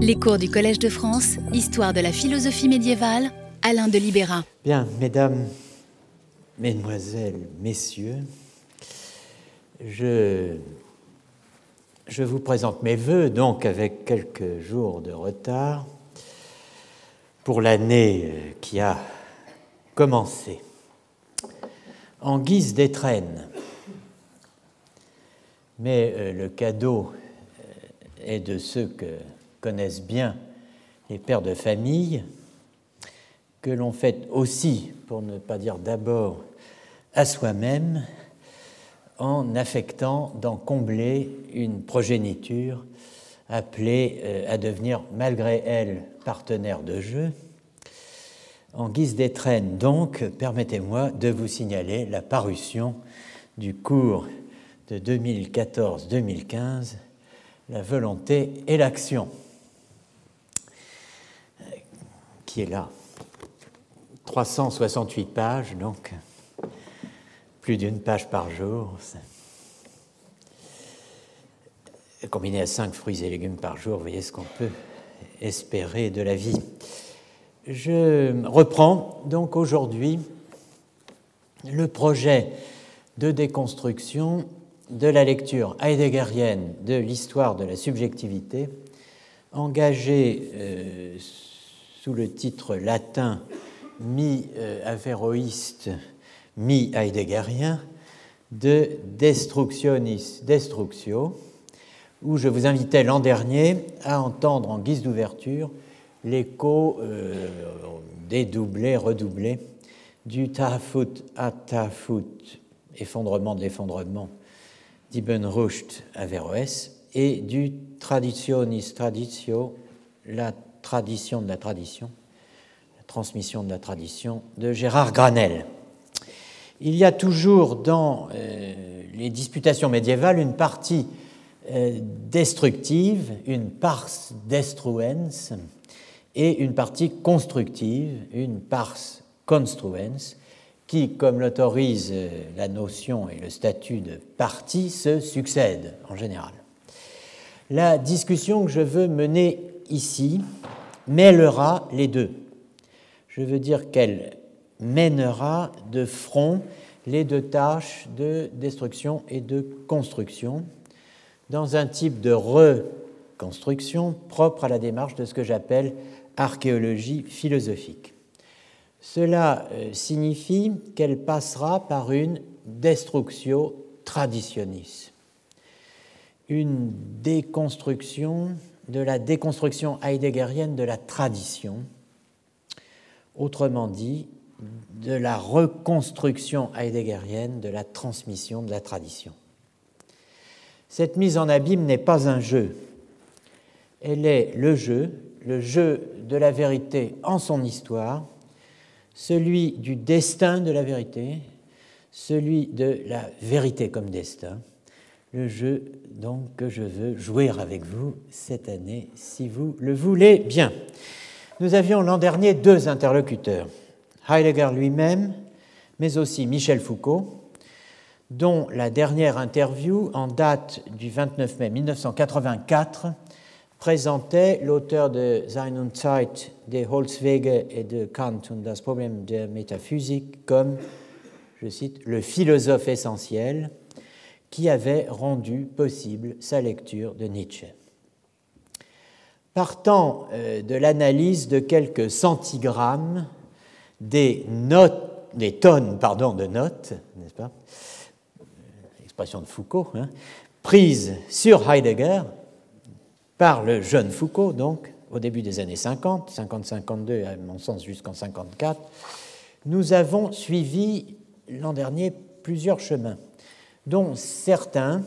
Les cours du Collège de France, Histoire de la philosophie médiévale, Alain de Libéra. Bien, mesdames, mesdemoiselles, messieurs, je, je vous présente mes voeux, donc avec quelques jours de retard, pour l'année qui a commencé. En guise d'étrenne, mais euh, le cadeau euh, est de ceux que connaissent bien les pères de famille, que l'on fait aussi, pour ne pas dire d'abord, à soi-même, en affectant d'en combler une progéniture appelée euh, à devenir, malgré elle, partenaire de jeu. En guise d'étrenne, donc, permettez-moi de vous signaler la parution du cours de 2014-2015, La volonté et l'action est là. 368 pages, donc plus d'une page par jour. Combiné à 5 fruits et légumes par jour, vous voyez ce qu'on peut espérer de la vie. Je reprends donc aujourd'hui le projet de déconstruction de la lecture heideggerienne de l'histoire de la subjectivité, engagé euh, sous le titre latin mi-avéroïste, mi-heideggerien de Destructionis Destructio, où je vous invitais l'an dernier à entendre en guise d'ouverture l'écho euh, dédoublé, redoublé du Tahafut à Tahafut, effondrement de l'effondrement d'Ibn Rushd Averroès, et du Traditionis Traditio, la tradition de la tradition, la transmission de la tradition de Gérard Granel. Il y a toujours dans euh, les disputations médiévales une partie euh, destructive, une pars destruens, et une partie constructive, une pars construens, qui, comme l'autorise euh, la notion et le statut de partie, se succèdent en général. La discussion que je veux mener ici mêlera les deux. Je veux dire qu'elle mènera de front les deux tâches de destruction et de construction dans un type de reconstruction propre à la démarche de ce que j'appelle archéologie philosophique. Cela euh, signifie qu'elle passera par une destruction traditionnis, une déconstruction de la déconstruction heideggerienne de la tradition, autrement dit, de la reconstruction heideggerienne de la transmission de la tradition. Cette mise en abîme n'est pas un jeu, elle est le jeu, le jeu de la vérité en son histoire, celui du destin de la vérité, celui de la vérité comme destin, le jeu donc que je veux jouer avec vous cette année, si vous le voulez bien. Nous avions l'an dernier deux interlocuteurs, Heidegger lui-même, mais aussi Michel Foucault, dont la dernière interview, en date du 29 mai 1984, présentait l'auteur de Sein und Zeit des Holzwege et de Kant und das Problem der Metaphysik comme, je cite, le philosophe essentiel qui avait rendu possible sa lecture de Nietzsche. Partant euh, de l'analyse de quelques centigrammes des notes, des tonnes pardon, de notes, n'est-ce pas Expression de Foucault, hein, prises sur Heidegger par le jeune Foucault, donc au début des années 50, 50-52 à mon sens jusqu'en 54, nous avons suivi l'an dernier plusieurs chemins dont certains,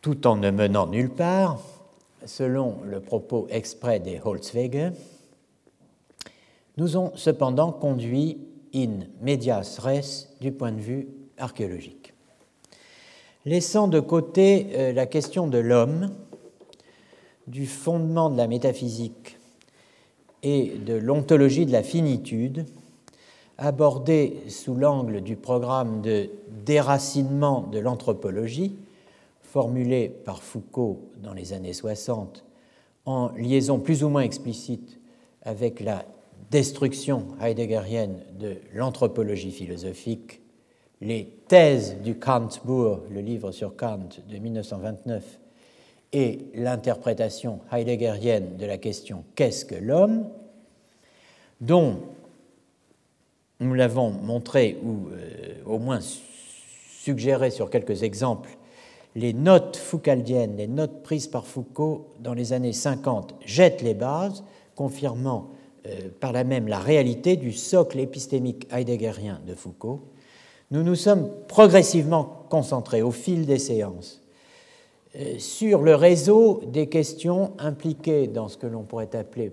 tout en ne menant nulle part, selon le propos exprès des Holzwege, nous ont cependant conduit in medias res du point de vue archéologique. Laissant de côté euh, la question de l'homme, du fondement de la métaphysique et de l'ontologie de la finitude, abordé sous l'angle du programme de déracinement de l'anthropologie, formulé par Foucault dans les années 60 en liaison plus ou moins explicite avec la destruction heideggerienne de l'anthropologie philosophique, les thèses du Kantbourg, le livre sur Kant de 1929, et l'interprétation heideggerienne de la question Qu'est-ce que l'homme? dont nous l'avons montré ou euh, au moins suggéré sur quelques exemples les notes foucaldiennes, les notes prises par Foucault dans les années 50 jettent les bases, confirmant euh, par là même la réalité du socle épistémique heideggerien de Foucault, nous nous sommes progressivement concentrés au fil des séances euh, sur le réseau des questions impliquées dans ce que l'on pourrait appeler,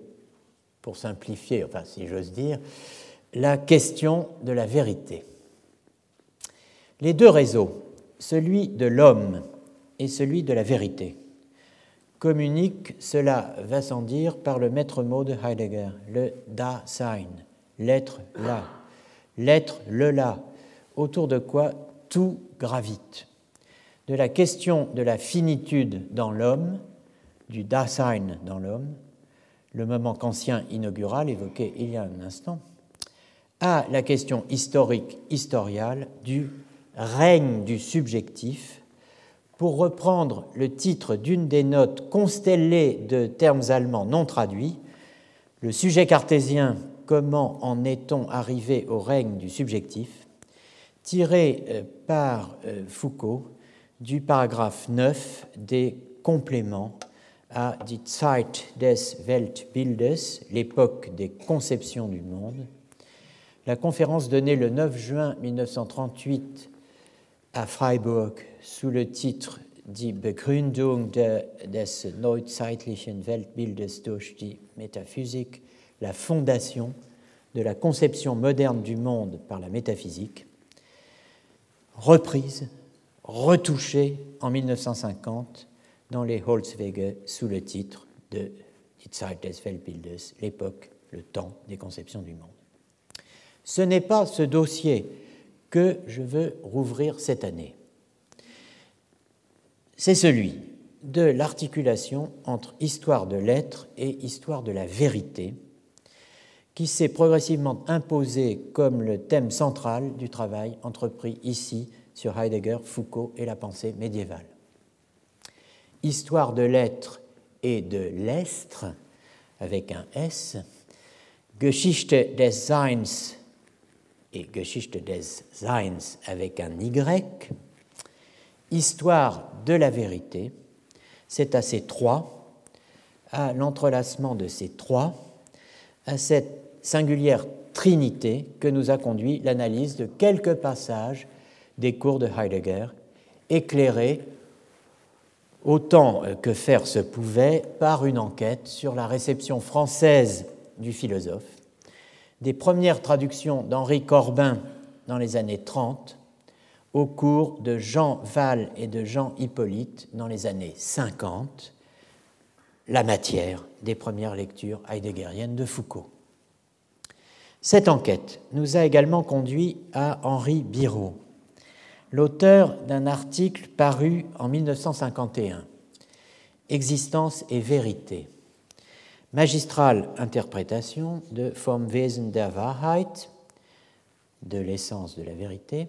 pour simplifier, enfin si j'ose dire, la question de la vérité. Les deux réseaux, celui de l'homme et celui de la vérité, communiquent, cela va sans dire, par le maître mot de Heidegger, le Dasein, l'être là, l'être le là, autour de quoi tout gravite. De la question de la finitude dans l'homme, du Dasein dans l'homme, le moment kantien inaugural évoqué il y a un instant, à la question historique, historiale du règne du subjectif, pour reprendre le titre d'une des notes constellées de termes allemands non traduits, le sujet cartésien Comment en est-on arrivé au règne du subjectif tiré euh, par euh, Foucault du paragraphe 9 des compléments à Die Zeit des Weltbildes, l'époque des conceptions du monde, la conférence donnée le 9 juin 1938 à Freiburg sous le titre Die Begründung des neuzeitlichen Weltbildes durch die Metaphysik, la fondation de la conception moderne du monde par la métaphysique, reprise, retouchée en 1950 dans les Holzwege sous le titre de Die Zeit des Weltbildes, l'époque, le temps des conceptions du monde. Ce n'est pas ce dossier que je veux rouvrir cette année. C'est celui de l'articulation entre histoire de l'être et histoire de la vérité, qui s'est progressivement imposé comme le thème central du travail entrepris ici sur Heidegger, Foucault et la pensée médiévale. Histoire de l'être et de l'estre, avec un S, Geschichte des Seins et Geschichte des Seins avec un Y, Histoire de la vérité, c'est à ces trois, à l'entrelacement de ces trois, à cette singulière trinité que nous a conduit l'analyse de quelques passages des cours de Heidegger, éclairés autant que faire se pouvait par une enquête sur la réception française du philosophe des premières traductions d'Henri Corbin dans les années 30 au cours de Jean Val et de Jean Hippolyte dans les années 50, la matière des premières lectures heideggeriennes de Foucault. Cette enquête nous a également conduit à Henri Biraud, l'auteur d'un article paru en 1951, Existence et vérité, magistrale interprétation de Vom Wesen der Wahrheit, de l'essence de la vérité,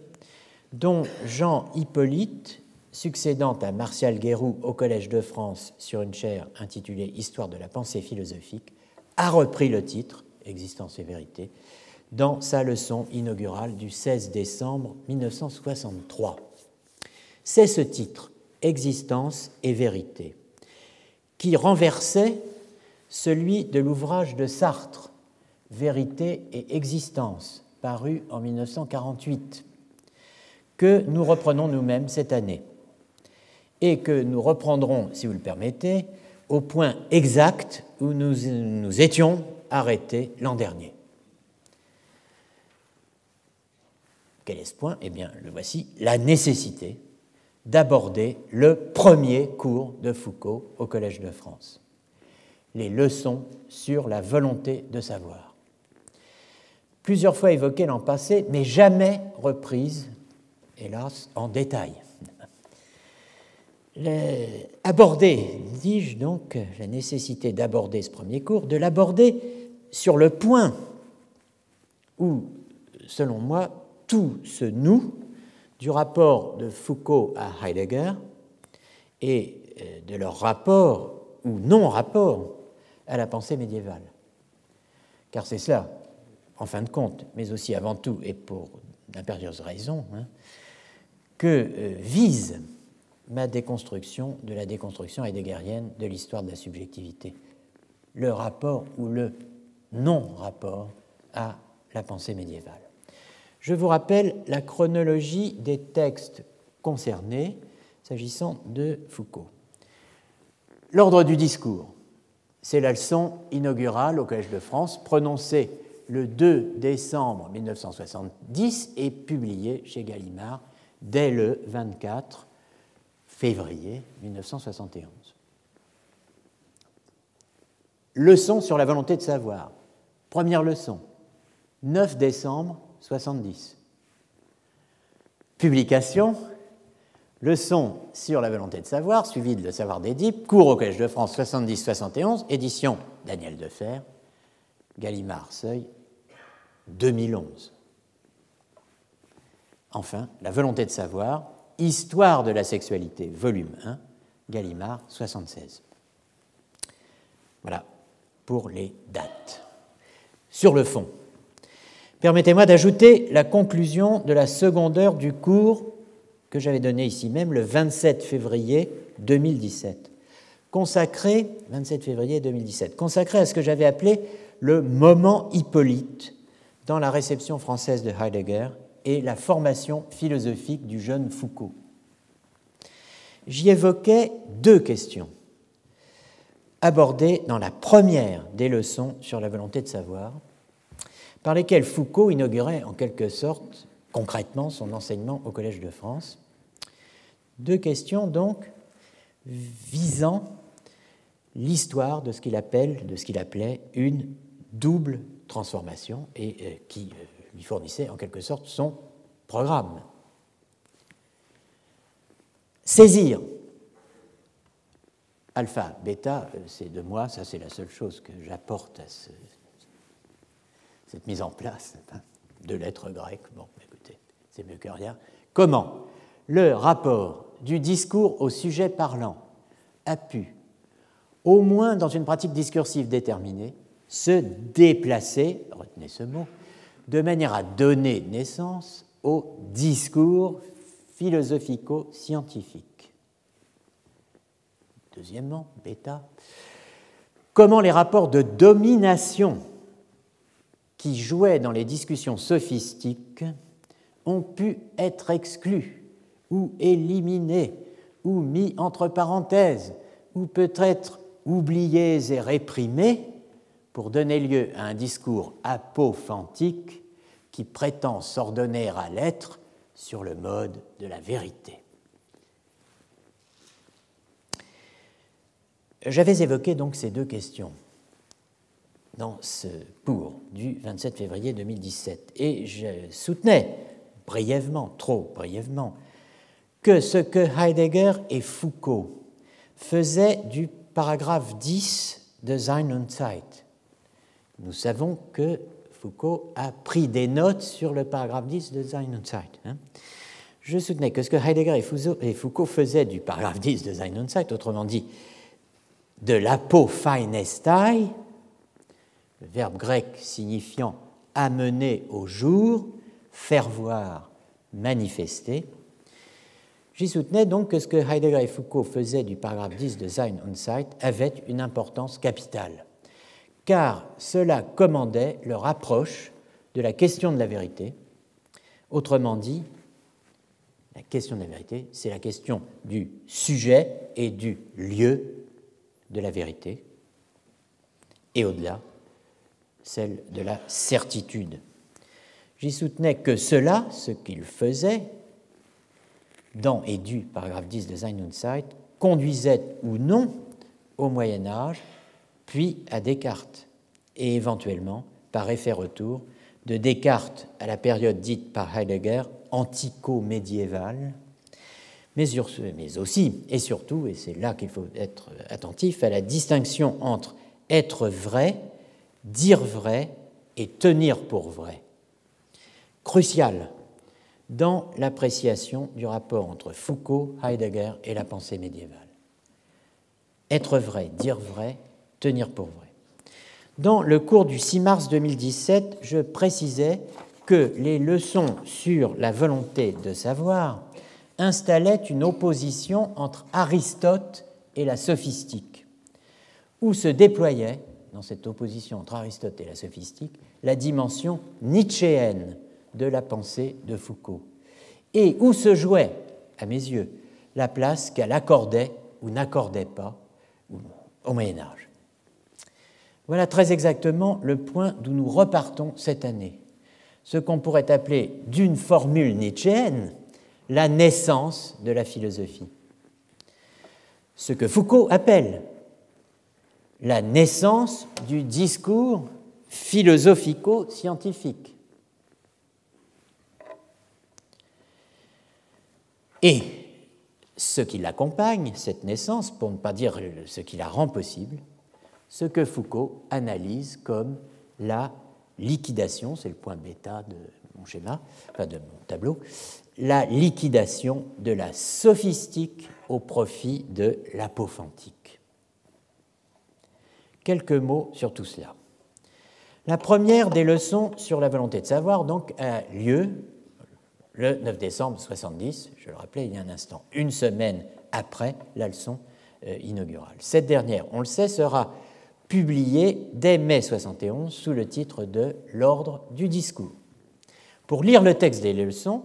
dont Jean Hippolyte, succédant à Martial Guéroux au Collège de France sur une chaire intitulée Histoire de la pensée philosophique, a repris le titre, Existence et vérité, dans sa leçon inaugurale du 16 décembre 1963. C'est ce titre, Existence et vérité, qui renversait celui de l'ouvrage de Sartre, Vérité et existence, paru en 1948, que nous reprenons nous-mêmes cette année et que nous reprendrons, si vous le permettez, au point exact où nous nous étions arrêtés l'an dernier. Quel est ce point? Eh bien, le voici, la nécessité d'aborder le premier cours de Foucault au Collège de France les leçons sur la volonté de savoir. Plusieurs fois évoquées l'an passé, mais jamais reprises, hélas, en détail. aborder, dis-je donc, la nécessité d'aborder ce premier cours, de l'aborder sur le point où, selon moi, tout se noue du rapport de Foucault à Heidegger et euh, de leur rapport ou non-rapport à la pensée médiévale. Car c'est cela, en fin de compte, mais aussi avant tout et pour d'impérieuses raisons, hein, que euh, vise ma déconstruction de la déconstruction heideggerienne de l'histoire de la subjectivité. Le rapport ou le non-rapport à la pensée médiévale. Je vous rappelle la chronologie des textes concernés s'agissant de Foucault. L'ordre du discours, c'est la leçon inaugurale au Collège de France, prononcée le 2 décembre 1970 et publiée chez Gallimard dès le 24 février 1971. Leçon sur la volonté de savoir. Première leçon, 9 décembre 70. Publication, leçon sur la volonté de savoir, suivi de Le savoir d'Édipe, cours au Collège de France 70-71, édition Daniel Defer, Gallimard Seuil, 2011. Enfin, La volonté de savoir, Histoire de la sexualité, volume 1, Gallimard 76. Voilà pour les dates. Sur le fond, permettez-moi d'ajouter la conclusion de la seconde heure du cours que j'avais donné ici même le 27 février 2017, consacré 27 février 2017, consacré à ce que j'avais appelé le moment Hippolyte dans la réception française de Heidegger et la formation philosophique du jeune Foucault. J'y évoquais deux questions abordées dans la première des leçons sur la volonté de savoir, par lesquelles Foucault inaugurait en quelque sorte concrètement son enseignement au Collège de France. Deux questions donc visant l'histoire de ce qu'il appelle, de ce qu'il appelait une double transformation et euh, qui euh, lui fournissait en quelque sorte son programme. Saisir alpha, bêta, euh, c'est de moi, ça c'est la seule chose que j'apporte à cette mise en place, de lettres grecques, bon, écoutez, c'est mieux que rien. Comment le rapport du discours au sujet parlant a pu, au moins dans une pratique discursive déterminée, se déplacer, retenez ce mot, de manière à donner naissance au discours philosophico-scientifique. Deuxièmement, bêta, comment les rapports de domination qui jouaient dans les discussions sophistiques ont pu être exclus ou éliminés ou mis entre parenthèses ou peut-être oubliés et réprimés pour donner lieu à un discours apophantique qui prétend s'ordonner à l'être sur le mode de la vérité. J'avais évoqué donc ces deux questions dans ce cours du 27 février 2017 et je soutenais brièvement, trop brièvement, que ce que Heidegger et Foucault faisaient du paragraphe 10 de Sein und Zeit nous savons que Foucault a pris des notes sur le paragraphe 10 de Sein und Zeit. Hein. Je soutenais que ce que Heidegger et Foucault faisaient du paragraphe 10 de Sein und Zeit, autrement dit de l'apopheinestai, le verbe grec signifiant amener au jour, faire voir, manifester, J'y soutenais donc que ce que Heidegger et Foucault faisaient du paragraphe 10 de Sein und Zeit avait une importance capitale car cela commandait leur approche de la question de la vérité. Autrement dit, la question de la vérité, c'est la question du sujet et du lieu de la vérité, et au-delà, celle de la certitude. J'y soutenais que cela, ce qu'il faisait, dans et du paragraphe 10 de Sein und Zeit, conduisait ou non au Moyen Âge puis à Descartes, et éventuellement, par effet retour, de Descartes à la période dite par Heidegger antico-médiévale, mais, mais aussi et surtout, et c'est là qu'il faut être attentif, à la distinction entre être vrai, dire vrai et tenir pour vrai. Crucial dans l'appréciation du rapport entre Foucault, Heidegger et la pensée médiévale. Être vrai, dire vrai, tenir pour vrai. Dans le cours du 6 mars 2017, je précisais que les leçons sur la volonté de savoir installaient une opposition entre Aristote et la sophistique, où se déployait, dans cette opposition entre Aristote et la sophistique, la dimension nietzschéenne de la pensée de Foucault, et où se jouait, à mes yeux, la place qu'elle accordait ou n'accordait pas au Moyen Âge? Voilà très exactement le point d'où nous repartons cette année, ce qu'on pourrait appeler d'une formule nietzschéenne la naissance de la philosophie. Ce que Foucault appelle la naissance du discours philosophico-scientifique. Et ce qui l'accompagne, cette naissance, pour ne pas dire ce qui la rend possible, ce que Foucault analyse comme la liquidation, c'est le point bêta de mon schéma, enfin de mon tableau, la liquidation de la sophistique au profit de l'apophantique. Quelques mots sur tout cela. La première des leçons sur la volonté de savoir donc a lieu le 9 décembre 70, je le rappelais il y a un instant, une semaine après la leçon euh, inaugurale. Cette dernière, on le sait, sera publiée dès mai 71 sous le titre de L'ordre du discours. Pour lire le texte des leçons,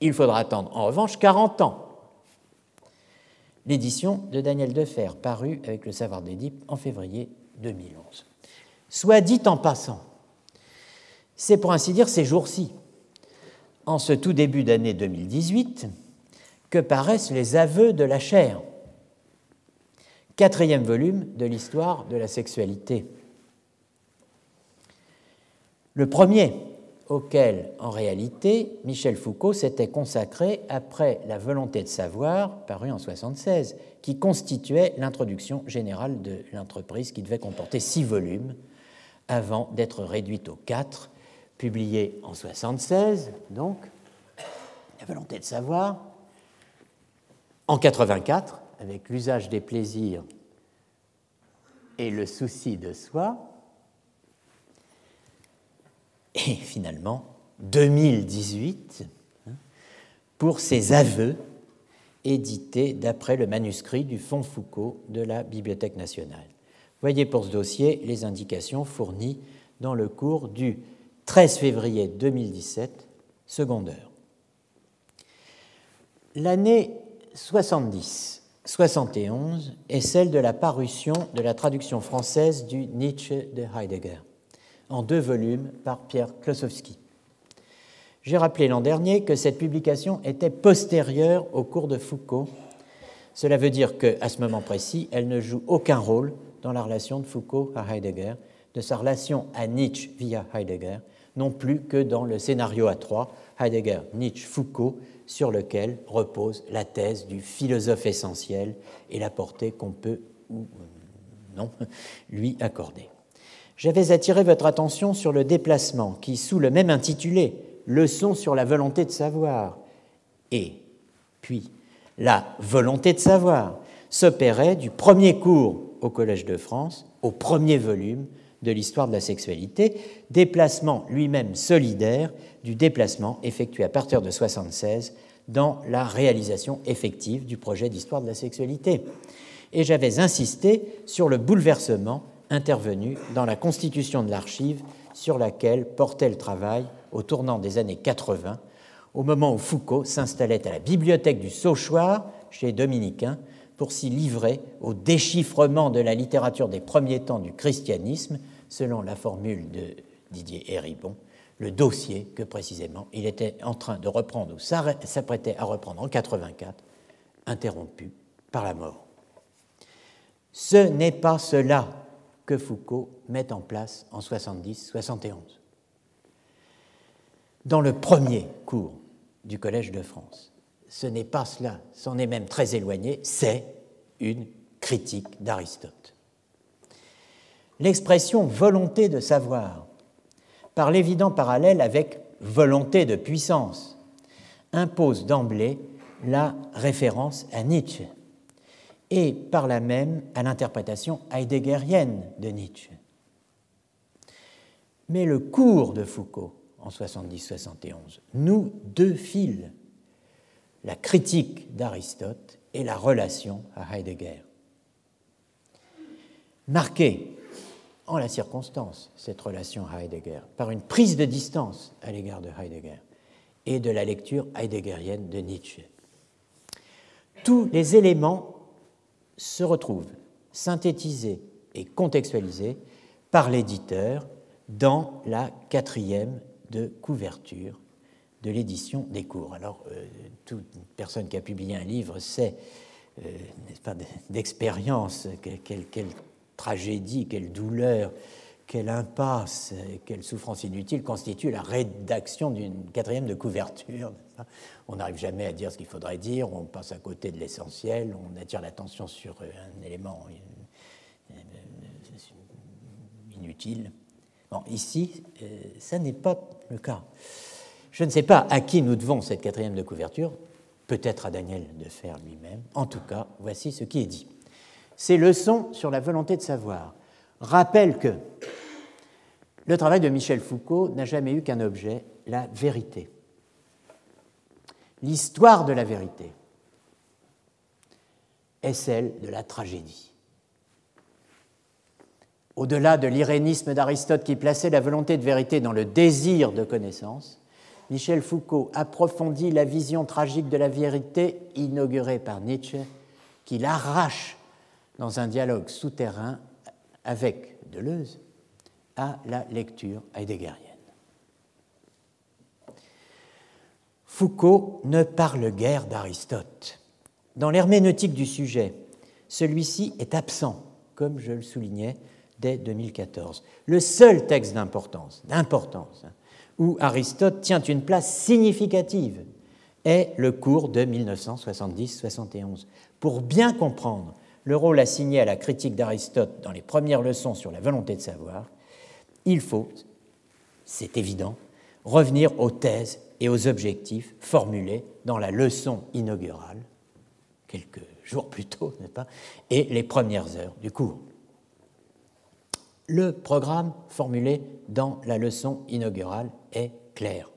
il faudra attendre en revanche 40 ans. L'édition de Daniel Defer, parue avec le Savoir d'Édipe en février 2011. Soit dit en passant, c'est pour ainsi dire ces jours-ci en ce tout début d'année 2018 que paraissent les aveux de la chair, quatrième volume de l'histoire de la sexualité. Le premier auquel, en réalité, Michel Foucault s'était consacré après La volonté de savoir, paru en 1976, qui constituait l'introduction générale de l'entreprise qui devait comporter six volumes avant d'être réduite aux quatre publié en 76, donc, La volonté de savoir, en 84, avec l'usage des plaisirs et le souci de soi, et finalement 2018 hein, pour ses aveux édités d'après le manuscrit du Fonds Foucault de la Bibliothèque nationale. Voyez pour ce dossier les indications fournies dans le cours du 13 février 2017, seconde heure. L'année 70-71 est celle de la parution de la traduction française du Nietzsche de Heidegger, en deux volumes par Pierre Klosowski. J'ai rappelé l'an dernier que cette publication était postérieure au cours de Foucault. Cela veut dire qu'à ce moment précis, elle ne joue aucun rôle dans la relation de Foucault à Heidegger, de sa relation à Nietzsche via Heidegger, non plus que dans le scénario à trois, Heidegger, Nietzsche, Foucault, sur lequel repose la thèse du philosophe essentiel et la portée qu'on peut ou euh, non lui accorder. J'avais attiré votre attention sur le déplacement qui, sous le même intitulé, Leçon sur la volonté de savoir, et puis la volonté de savoir, s'opérait du premier cours au Collège de France au premier volume de l'histoire de la sexualité, déplacement lui-même solidaire du déplacement effectué à partir de 1976 dans la réalisation effective du projet d'histoire de la sexualité. Et j'avais insisté sur le bouleversement intervenu dans la constitution de l'archive sur laquelle portait le travail au tournant des années 80, au moment où Foucault s'installait à la bibliothèque du Sauchoir, chez les Dominicains, pour s'y livrer au déchiffrement de la littérature des premiers temps du christianisme, selon la formule de Didier Héribon, le dossier que précisément il était en train de reprendre ou s'apprêtait à reprendre en 84, interrompu par la mort. Ce n'est pas cela que Foucault met en place en 70-71. Dans le premier cours du Collège de France, ce n'est pas cela, c'en est même très éloigné, c'est une critique d'Aristote. L'expression volonté de savoir, par l'évident parallèle avec volonté de puissance, impose d'emblée la référence à Nietzsche et par là même à l'interprétation heideggerienne de Nietzsche. Mais le cours de Foucault en 70-71 nous deux fils la critique d'Aristote et la relation à Heidegger. Marquée en la circonstance, cette relation Heidegger, par une prise de distance à l'égard de Heidegger et de la lecture heideggerienne de Nietzsche. Tous les éléments se retrouvent synthétisés et contextualisés par l'éditeur dans la quatrième de couverture de l'édition des cours. Alors, euh, toute personne qui a publié un livre sait, euh, pas, d'expérience, quelle, tragédie, quelle douleur, quelle impasse, quelle souffrance inutile constitue la rédaction d'une quatrième de couverture. On n'arrive jamais à dire ce qu'il faudrait dire, on passe à côté de l'essentiel, on attire l'attention sur un élément inutile. Bon, ici, euh, ça n'est pas le cas. Je ne sais pas à qui nous devons cette quatrième de couverture, peut-être à Daniel de faire lui-même. En tout cas, voici ce qui est dit. Ces leçons sur la volonté de savoir rappellent que le travail de Michel Foucault n'a jamais eu qu'un objet, la vérité. L'histoire de la vérité est celle de la tragédie. Au-delà de l'irénisme d'Aristote qui plaçait la volonté de vérité dans le désir de connaissance, Michel Foucault approfondit la vision tragique de la vérité inaugurée par Nietzsche, qu'il arrache dans un dialogue souterrain avec Deleuze à la lecture heideggerienne. Foucault ne parle guère d'Aristote. Dans l'herméneutique du sujet, celui-ci est absent, comme je le soulignais dès 2014. Le seul texte d'importance, d'importance, hein, où Aristote tient une place significative est le cours de 1970-71. Pour bien comprendre le rôle assigné à la critique d'Aristote dans les premières leçons sur la volonté de savoir, il faut, c'est évident, revenir aux thèses et aux objectifs formulés dans la leçon inaugurale, quelques jours plus tôt, n'est-ce pas, et les premières heures du cours. Le programme formulé dans la leçon inaugurale est clair.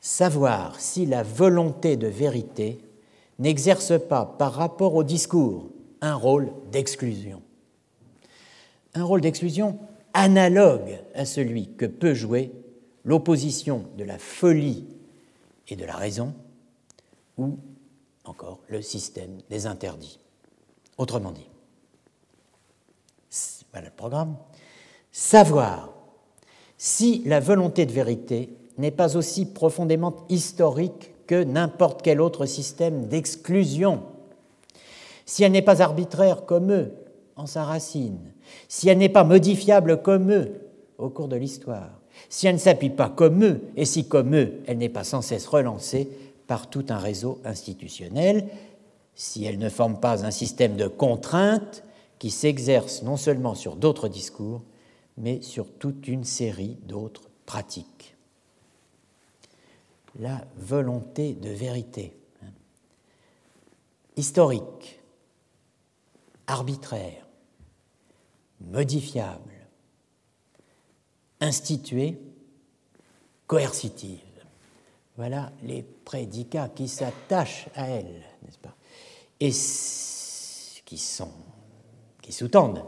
Savoir si la volonté de vérité n'exerce pas par rapport au discours un rôle d'exclusion. Un rôle d'exclusion analogue à celui que peut jouer l'opposition de la folie et de la raison, ou encore le système des interdits. Autrement dit, voilà le programme, savoir si la volonté de vérité n'est pas aussi profondément historique que n'importe quel autre système d'exclusion, si elle n'est pas arbitraire comme eux en sa racine, si elle n'est pas modifiable comme eux au cours de l'histoire, si elle ne s'appuie pas comme eux, et si comme eux, elle n'est pas sans cesse relancée par tout un réseau institutionnel, si elle ne forme pas un système de contraintes qui s'exerce non seulement sur d'autres discours, mais sur toute une série d'autres pratiques. La volonté de vérité, historique, arbitraire, modifiable, instituée, coercitive. Voilà les prédicats qui s'attachent à elle, n'est-ce pas? Et qui sont qui sous-tendent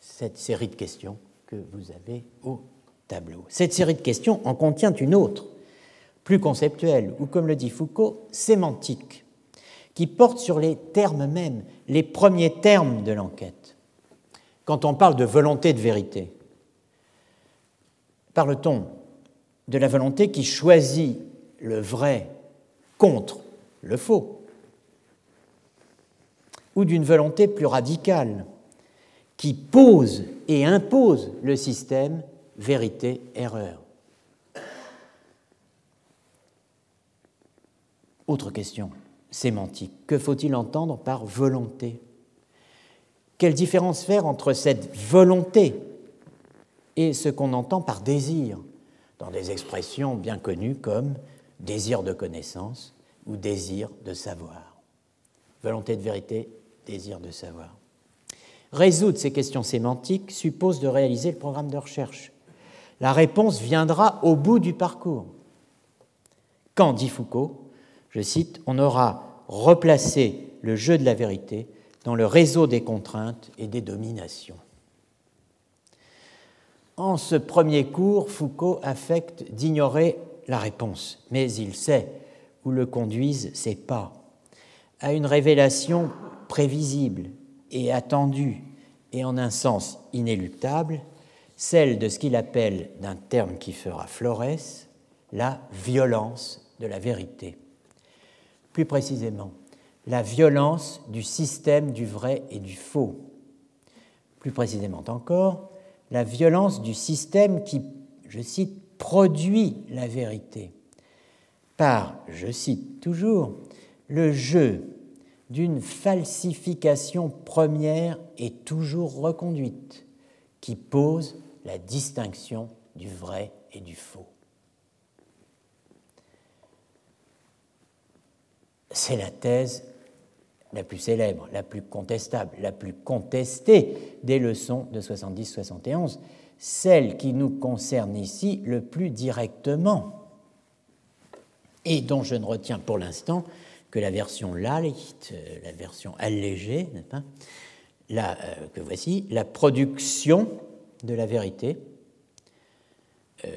cette série de questions que vous avez au tableau. Cette série de questions en contient une autre, plus conceptuelle, ou comme le dit Foucault, sémantique, qui porte sur les termes mêmes, les premiers termes de l'enquête. Quand on parle de volonté de vérité, parle-t-on de la volonté qui choisit le vrai contre le faux, ou d'une volonté plus radicale qui pose et impose le système vérité-erreur? Autre question sémantique. Que faut-il entendre par volonté? Quelle différence faire entre cette volonté et ce qu'on entend par désir, dans des expressions bien connues comme désir de connaissance ou désir de savoir Volonté de vérité, désir de savoir. Résoudre ces questions sémantiques suppose de réaliser le programme de recherche. La réponse viendra au bout du parcours. Quand, dit Foucault, je cite, on aura replacé le jeu de la vérité dans le réseau des contraintes et des dominations. En ce premier cours, Foucault affecte d'ignorer la réponse, mais il sait où le conduisent ses pas, à une révélation prévisible et attendue, et en un sens inéluctable, celle de ce qu'il appelle, d'un terme qui fera Flores, la violence de la vérité. Plus précisément, la violence du système du vrai et du faux. Plus précisément encore, la violence du système qui, je cite, produit la vérité par, je cite toujours, le jeu d'une falsification première et toujours reconduite qui pose la distinction du vrai et du faux. C'est la thèse la plus célèbre, la plus contestable, la plus contestée des leçons de 70-71, celle qui nous concerne ici le plus directement et dont je ne retiens pour l'instant que la version light, euh, la version allégée, la, euh, que voici, la production de la vérité, euh,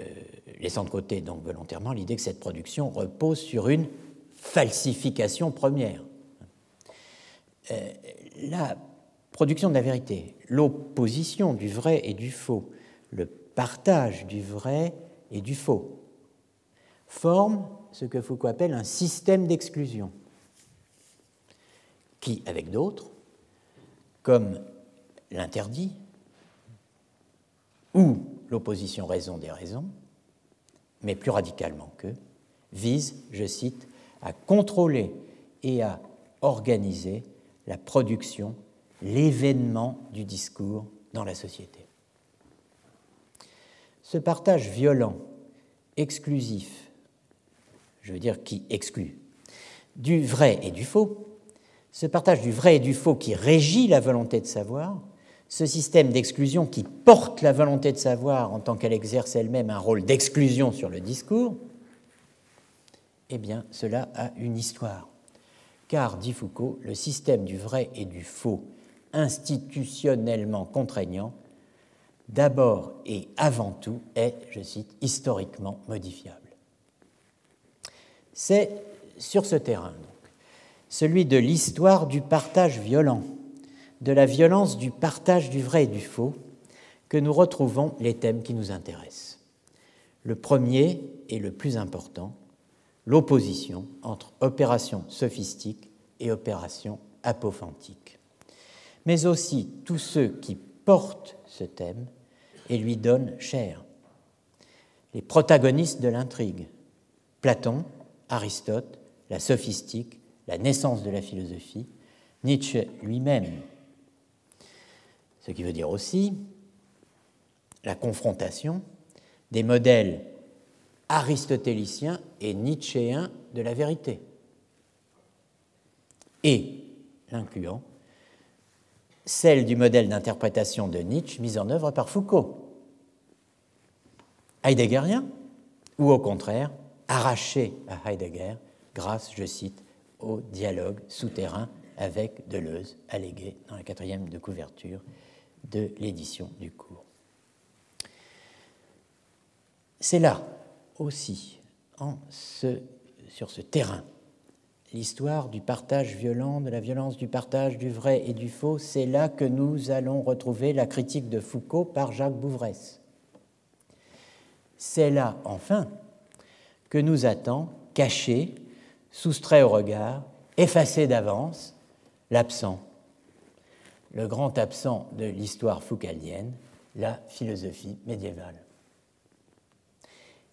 laissant de côté donc volontairement l'idée que cette production repose sur une falsification première. Euh, la production de la vérité, l'opposition du vrai et du faux, le partage du vrai et du faux, forment ce que Foucault appelle un système d'exclusion, qui, avec d'autres, comme l'interdit ou l'opposition raison des raisons, mais plus radicalement que, vise, je cite, à contrôler et à organiser la production, l'événement du discours dans la société. Ce partage violent, exclusif, je veux dire qui exclut, du vrai et du faux, ce partage du vrai et du faux qui régit la volonté de savoir, ce système d'exclusion qui porte la volonté de savoir en tant qu'elle exerce elle-même un rôle d'exclusion sur le discours, eh bien, cela a une histoire car, dit Foucault, le système du vrai et du faux institutionnellement contraignant, d'abord et avant tout, est, je cite, historiquement modifiable. C'est sur ce terrain, celui de l'histoire du partage violent, de la violence du partage du vrai et du faux, que nous retrouvons les thèmes qui nous intéressent. Le premier et le plus important, l'opposition entre opération sophistique et opération apophantique, mais aussi tous ceux qui portent ce thème et lui donnent chair. Les protagonistes de l'intrigue, Platon, Aristote, la sophistique, la naissance de la philosophie, Nietzsche lui-même. Ce qui veut dire aussi la confrontation des modèles aristotéliciens et nietzschéens de la vérité, et l'incluant celle du modèle d'interprétation de Nietzsche mis en œuvre par Foucault. Heideggerien, ou au contraire, arraché à Heidegger grâce, je cite, au dialogue souterrain avec Deleuze, allégué dans la quatrième de couverture de l'édition du cours. C'est là aussi, sur ce terrain, l'histoire du partage violent, de la violence du partage du vrai et du faux, c'est là que nous allons retrouver la critique de Foucault par Jacques Bouvresse. C'est là, enfin, que nous attend, caché, soustrait au regard, effacé d'avance, l'absent, le grand absent de l'histoire foucaldienne, la philosophie médiévale.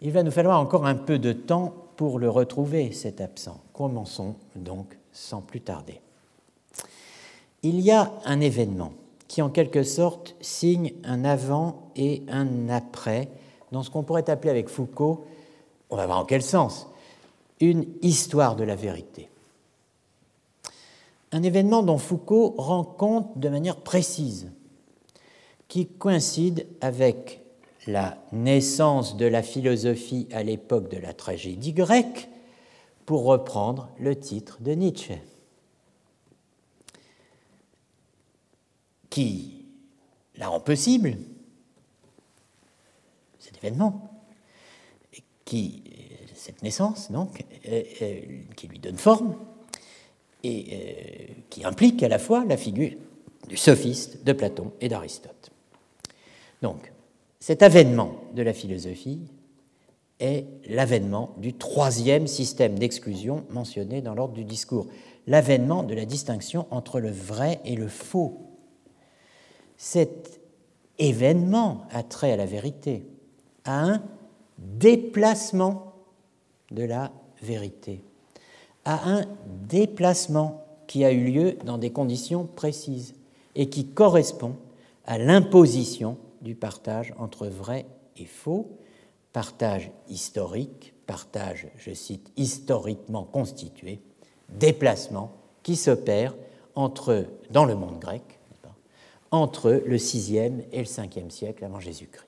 Il va nous falloir encore un peu de temps pour le retrouver, cet absent. Commençons donc sans plus tarder. Il y a un événement qui, en quelque sorte, signe un avant et un après dans ce qu'on pourrait appeler avec Foucault, on va voir en quel sens, une histoire de la vérité. Un événement dont Foucault rend compte de manière précise, qui coïncide avec la naissance de la philosophie à l'époque de la tragédie grecque, pour reprendre le titre de Nietzsche, qui la rend possible, cet événement, qui, cette naissance, donc, euh, euh, qui lui donne forme et euh, qui implique à la fois la figure du sophiste de Platon et d'Aristote. Donc, cet avènement de la philosophie est l'avènement du troisième système d'exclusion mentionné dans l'ordre du discours, l'avènement de la distinction entre le vrai et le faux. Cet événement a trait à la vérité, à un déplacement de la vérité, à un déplacement qui a eu lieu dans des conditions précises et qui correspond à l'imposition du partage entre vrai et faux, partage historique, partage, je cite, historiquement constitué, déplacement qui s'opère entre, dans le monde grec, entre le VIe et le Ve siècle avant Jésus-Christ.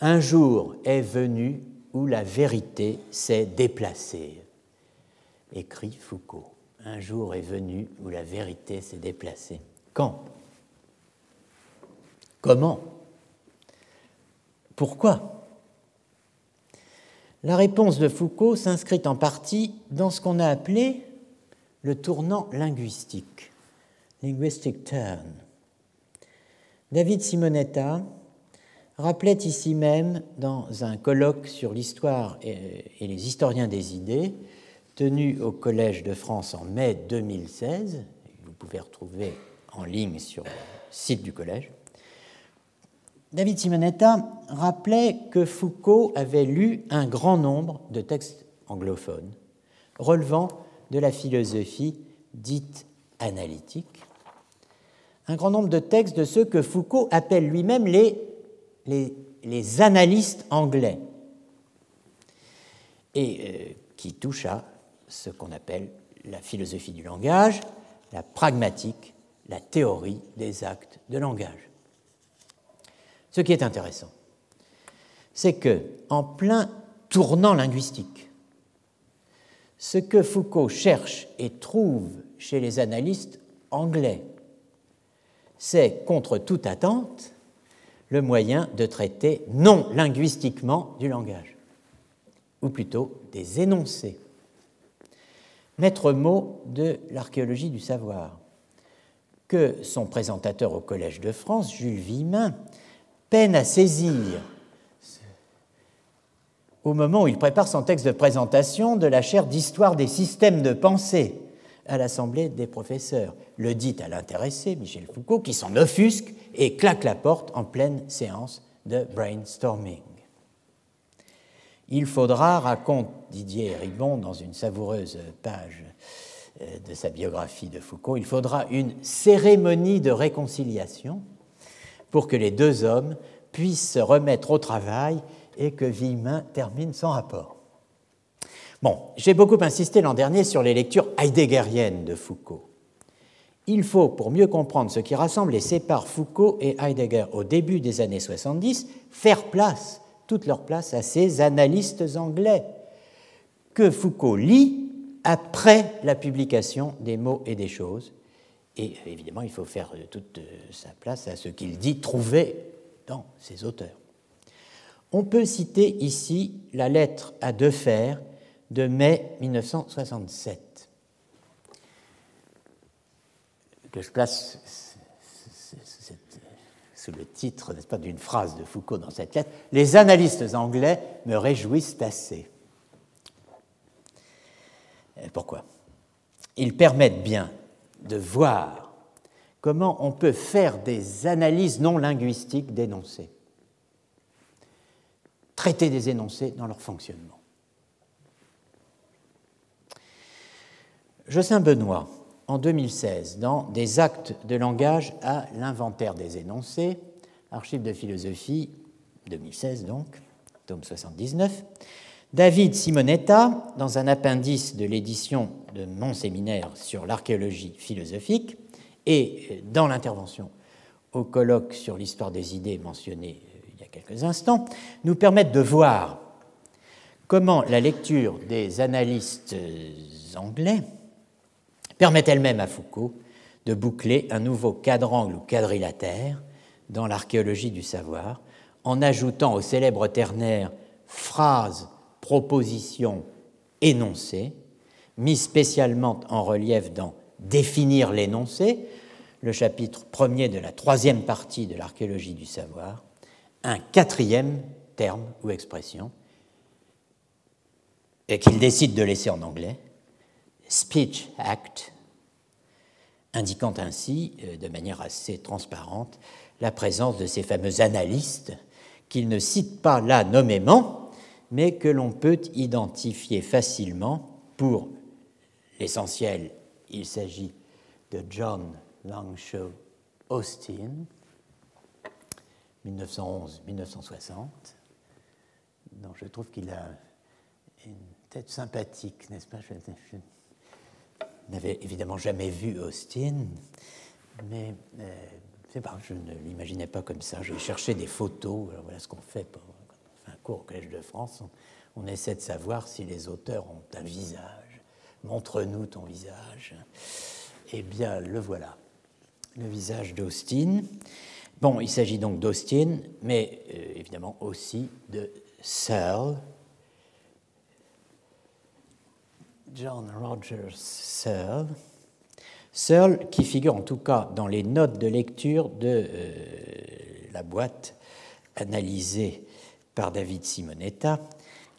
Un jour est venu où la vérité s'est déplacée, écrit Foucault. Un jour est venu où la vérité s'est déplacée. Quand? Comment? Pourquoi? La réponse de Foucault s'inscrit en partie dans ce qu'on a appelé le tournant linguistique, linguistic turn. David Simonetta rappelait ici même, dans un colloque sur l'histoire et les historiens des idées, tenu au Collège de France en mai 2016, vous pouvez retrouver en ligne sur le site du Collège, David Simonetta rappelait que Foucault avait lu un grand nombre de textes anglophones relevant de la philosophie dite analytique, un grand nombre de textes de ceux que Foucault appelle lui-même les, analystes anglais, et euh, qui touchent à ce qu'on appelle la philosophie du langage, la pragmatique, la théorie des actes de langage. Ce qui est intéressant, c'est que, en plein tournant linguistique, ce que Foucault cherche et trouve chez les analystes anglais, c'est, contre toute attente, le moyen de traiter non linguistiquement du langage, ou plutôt des énoncés. Maître mot de l'archéologie du savoir, que son présentateur au Collège de France, Jules Vimin, peine à saisir au moment où il prépare son texte de présentation de la chaire d'histoire des systèmes de pensée à l'Assemblée des professeurs. Le dit à l'intéressé, Michel Foucault, qui s'en offusque et claque la porte en pleine séance de brainstorming. Il faudra, raconte Didier Ribon dans une savoureuse page euh, de sa biographie de Foucault, il faudra une cérémonie de réconciliation pour que les deux hommes puissent se remettre au travail et que Villemin termine son rapport. Bon, j'ai beaucoup insisté l'an dernier sur les lectures heideggeriennes de Foucault. Il faut, pour mieux comprendre ce qui rassemble et sépare Foucault et Heidegger au début des années 70, faire place, toute leur place, à ces analystes anglais que Foucault lit après la publication des mots et des choses et évidemment, il faut faire toute sa place à ce qu'il dit trouver dans ses auteurs. On peut citer ici la lettre à deux fers de mai 1967, que je place sous le titre, n'est-ce pas, d'une phrase de Foucault dans cette lettre Les analystes anglais me réjouissent assez. Pourquoi? Ils permettent bien de voir comment on peut faire des analyses non linguistiques d'énoncés. traiter des énoncés dans leur fonctionnement. Jocelyn Benoît, en 2016, dans Des actes de langage à l'inventaire des énoncés, archives de philosophie, 2016 donc, tome 79, David Simonetta, dans un appendice de l'édition de mon séminaire sur l'archéologie philosophique, et dans l'intervention au colloque sur l'histoire des idées mentionné euh, il y a quelques instants, nous permettent de voir comment la lecture des analystes anglais permet elle-même à Foucault de boucler un nouveau quadrangle ou quadrilatère dans l'archéologie du savoir, en ajoutant au célèbre ternaire phrase, proposition, énoncé, mis spécialement en relief dans Définir l'énoncé, le chapitre premier de la troisième partie de l'archéologie du savoir, un quatrième terme ou expression, qu'il décide de laisser en anglais, Speech Act, indiquant ainsi, euh, de manière assez transparente, la présence de ces fameux analystes qu'il ne cite pas là nommément, mais que l'on peut identifier facilement pour l'essentiel. Il s'agit de John Langshaw Austin, 1911-1960, dont je trouve qu'il a une tête sympathique, n'est-ce pas? Je, n'avais évidemment jamais vu Austin, mais euh, je ne l'imaginais pas comme ça. J'ai cherché des photos. voilà ce qu'on fait pour au Collège de France. On, essaie de savoir si les auteurs ont un visage. Montre-nous ton visage. Eh bien, le voilà. Le visage d'Austin. Bon, il s'agit donc d'Austin, mais euh, évidemment aussi de Searle. John Rogers Searle Searle, qui figure en tout cas dans les notes de lecture de euh, la boîte analysée par David Simonetta,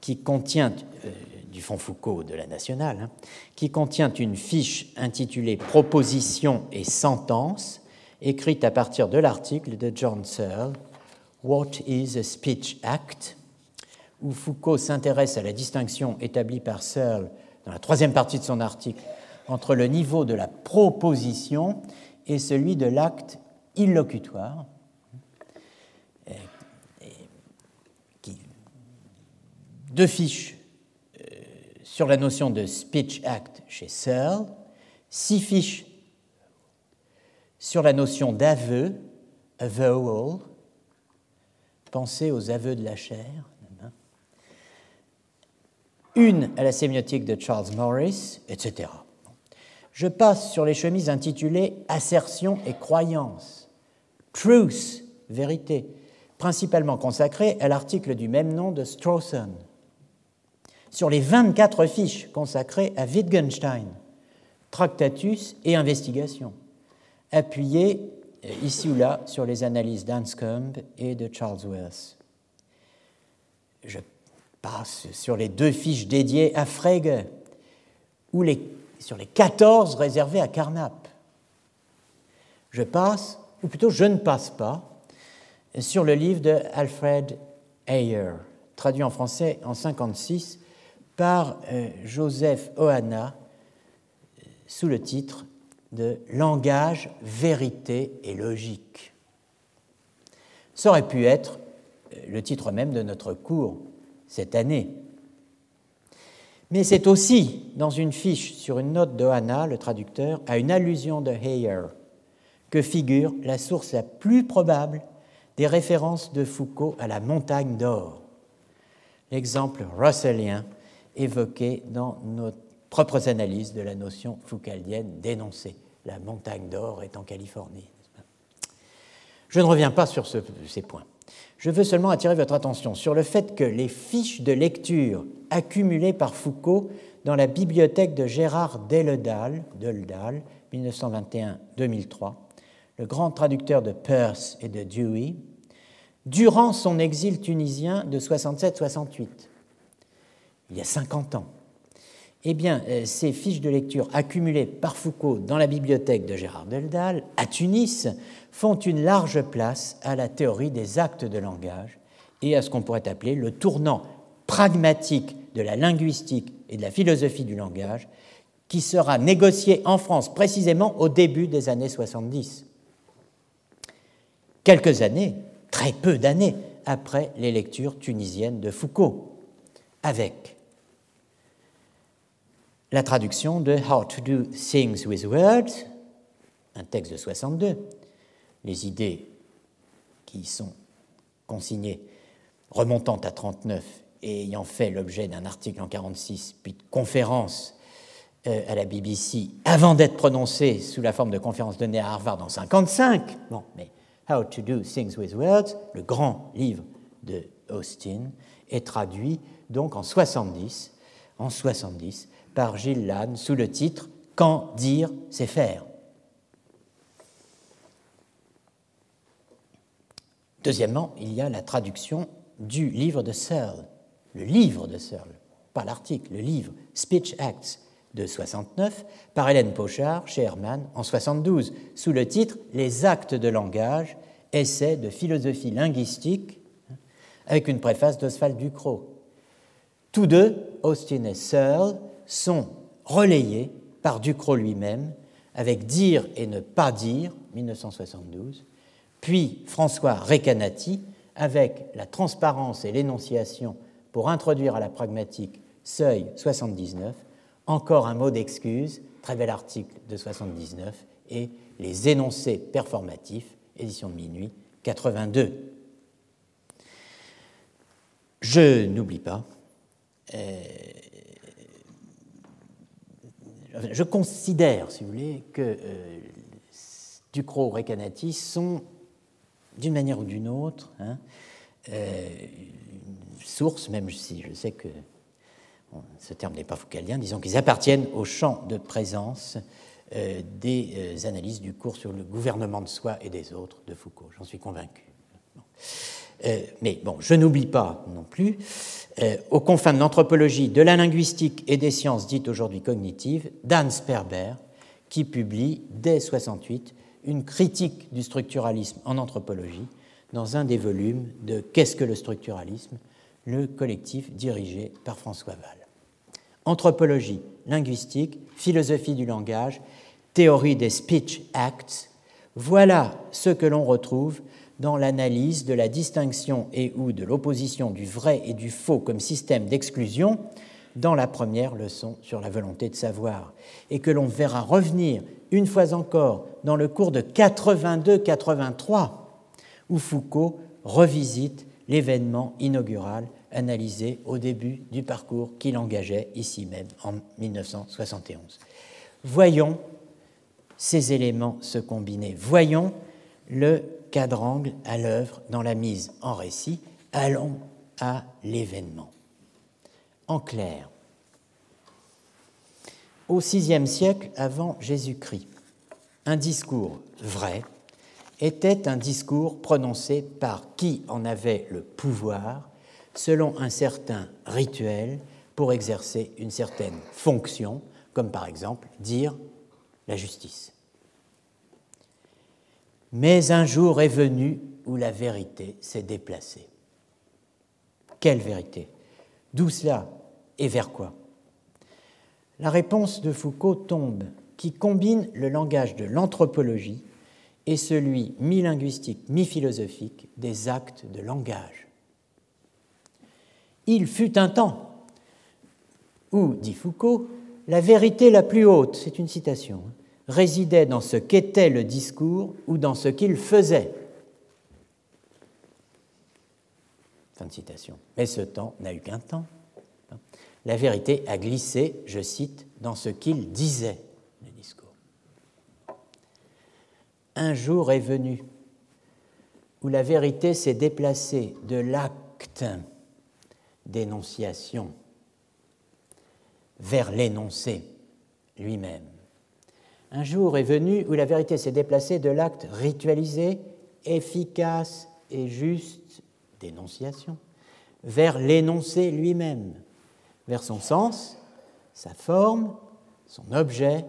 qui contient, euh, du Fonds Foucault de la Nationale, hein, qui contient une fiche intitulée Propositions et sentences, écrite à partir de l'article de John Searle, What is a Speech Act, où Foucault s'intéresse à la distinction établie par Searle dans la troisième partie de son article entre le niveau de la proposition et celui de l'acte illocutoire, deux fiches euh, sur la notion de speech act chez Searle, six fiches sur la notion d'aveu, avowal, pensez aux aveux de la chair, une à la sémiotique de Charles Morris, etc je passe sur les chemises intitulées Assertion et croyance, Truth, vérité, principalement consacrées à l'article du même nom de Strawson, sur les 24 fiches consacrées à Wittgenstein, Tractatus et Investigation, appuyées euh, ici ou là sur les analyses d'Anscombe et de Charles Worth. Je passe sur les deux fiches dédiées à Frege, où les sur les 14 réservés à Carnap. Je passe, ou plutôt je ne passe pas, sur le livre de Alfred Ayer, traduit en français en 1956 par euh, Joseph Ohana sous le titre de Langage, vérité et logique. Ça aurait pu être euh, le titre même de notre cours cette année, mais c'est aussi dans une fiche sur une note de Hanna, le traducteur, à une allusion de Heyer, que figure la source la plus probable des références de Foucault à la montagne d'or, l'exemple russellien évoqué dans nos propres analyses de la notion foucaldienne dénoncée. La montagne d'or est en Californie. Je ne reviens pas sur ces points. Je veux seulement attirer votre attention sur le fait que les fiches de lecture accumulées par Foucault dans la bibliothèque de Gérard Deledal, 1921-2003, le grand traducteur de Peirce et de Dewey, durant son exil tunisien de 67-68, il y a 50 ans. Eh bien, euh, ces fiches de lecture accumulées par Foucault dans la bibliothèque de Gérard Deldal à Tunis font une large place à la théorie des actes de langage et à ce qu'on pourrait appeler le tournant pragmatique de la linguistique et de la philosophie du langage qui sera négocié en France précisément au début des années 70. Quelques années, très peu d'années, après les lectures tunisiennes de Foucault, avec la traduction de How to Do Things with Words, un texte de 62, les idées qui sont consignées remontant à 39 et ayant fait l'objet d'un article en 46, puis de conférences euh, à la BBC, avant d'être prononcées sous la forme de conférences données à Harvard en 55. Bon, mais How to Do Things with Words, le grand livre de Austin, est traduit donc en 70, en 70 par Gilles Lannes sous le titre Quand dire, c'est faire. Deuxièmement, il y a la traduction du livre de Searle, le livre de Searle, pas l'article, le livre Speech Acts de 69 par Hélène Pochard chez Hermann en 72 sous le titre Les actes de langage, essai de philosophie linguistique avec une préface d'Oswald Ducrot. Tous deux, Austin et Searle, sont relayés par Ducrot lui-même avec Dire et ne pas dire, 1972, puis François Recanati avec La transparence et l'énonciation pour introduire à la pragmatique, seuil 79, encore un mot d'excuse, très bel article de 79, et Les énoncés performatifs, édition de minuit, 82. Je n'oublie pas, euh, je considère, si vous voulez, que euh, Ducrot et Recanati sont, d'une manière ou d'une autre, hein, euh, une source, même si je sais que ce terme n'est pas foucalien, disons qu'ils appartiennent au champ de présence euh, des euh, analyses du cours sur le gouvernement de soi et des autres de Foucault. J'en suis convaincu. Mais bon, je n'oublie pas non plus, aux confins de l'anthropologie, de la linguistique et des sciences dites aujourd'hui cognitives, Dan Sperber, qui publie dès 68 une critique du structuralisme en anthropologie dans un des volumes de Qu'est-ce que le structuralisme? Le collectif dirigé par François Val. Anthropologie, linguistique, philosophie du langage, théorie des speech acts, voilà ce que l'on retrouve dans l'analyse de la distinction et ou de l'opposition du vrai et du faux comme système d'exclusion dans la première leçon sur la volonté de savoir, et que l'on verra revenir une fois encore dans le cours de 82-83, où Foucault revisite l'événement inaugural analysé au début du parcours qu'il engageait ici même en 1971. Voyons ces éléments se combiner. Voyons le quadrangle à l'œuvre dans la mise en récit. Allons à l'événement. En clair, au VIe siècle avant Jésus-Christ, un discours vrai était un discours prononcé par qui en avait le pouvoir selon un certain rituel pour exercer une certaine fonction, comme par exemple dire la justice. Mais un jour est venu où la vérité s'est déplacée. Quelle vérité? D'où cela et vers quoi? La réponse de Foucault tombe, qui combine le langage de l'anthropologie et celui mi-linguistique, mi-philosophique des actes de langage. Il fut un temps où, dit Foucault, la vérité la plus haute, c'est une citation, hein, résidait dans ce qu'était le discours ou dans ce qu'il faisait. Fin de citation. Mais ce temps n'a eu qu'un temps. La vérité a glissé, je cite, dans ce qu'il disait un jour est venu où la vérité s'est déplacée de l'acte d'énonciation vers l'énoncé lui-même. Un jour est venu où la vérité s'est déplacée de l'acte ritualisé, efficace et juste d'énonciation vers l'énoncé lui-même, vers son sens, sa forme, son objet,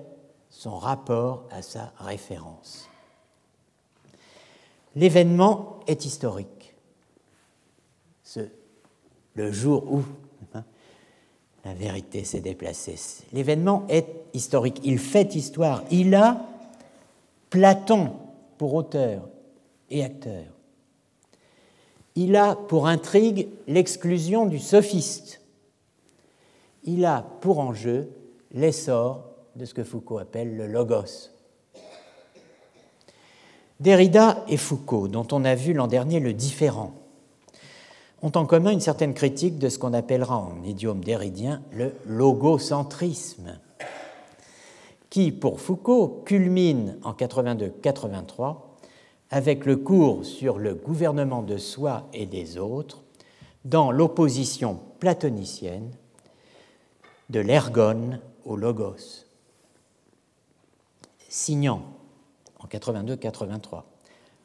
son rapport à sa référence. L'événement est historique. ce, le jour où la vérité s'est déplacée. L'événement est historique, il fait histoire, il a Platon pour auteur et acteur. Il a pour intrigue l'exclusion du sophiste. Il a pour enjeu l'essor de ce que Foucault appelle le logos. Derrida et Foucault, dont on a vu l'an dernier le différent, ont en commun une certaine critique de ce qu'on appellera en idiome derridien le logocentrisme, qui, pour Foucault, culmine en 82-83 avec le cours sur le gouvernement de soi et des autres dans l'opposition platonicienne de l'ergone au logos, signant en 82-83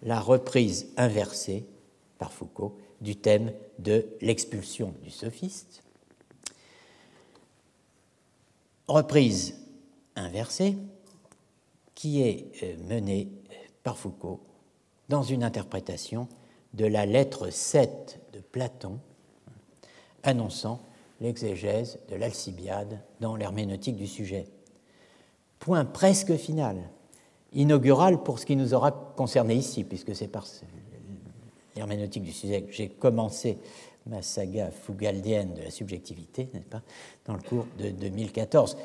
la reprise inversée par Foucault du thème de l'expulsion du sophiste. Reprise inversée qui est euh, menée par Foucault dans une interprétation de la lettre 7 de Platon annonçant l'exégèse de l'Alcibiade dans l'herméneutique du sujet. Point presque final, inaugural pour ce qui nous aura concerné ici, puisque c'est par l'herméneutique du sujet j'ai commencé ma saga fougaldienne de la subjectivité, n'est-ce pas, dans le cours de 2014.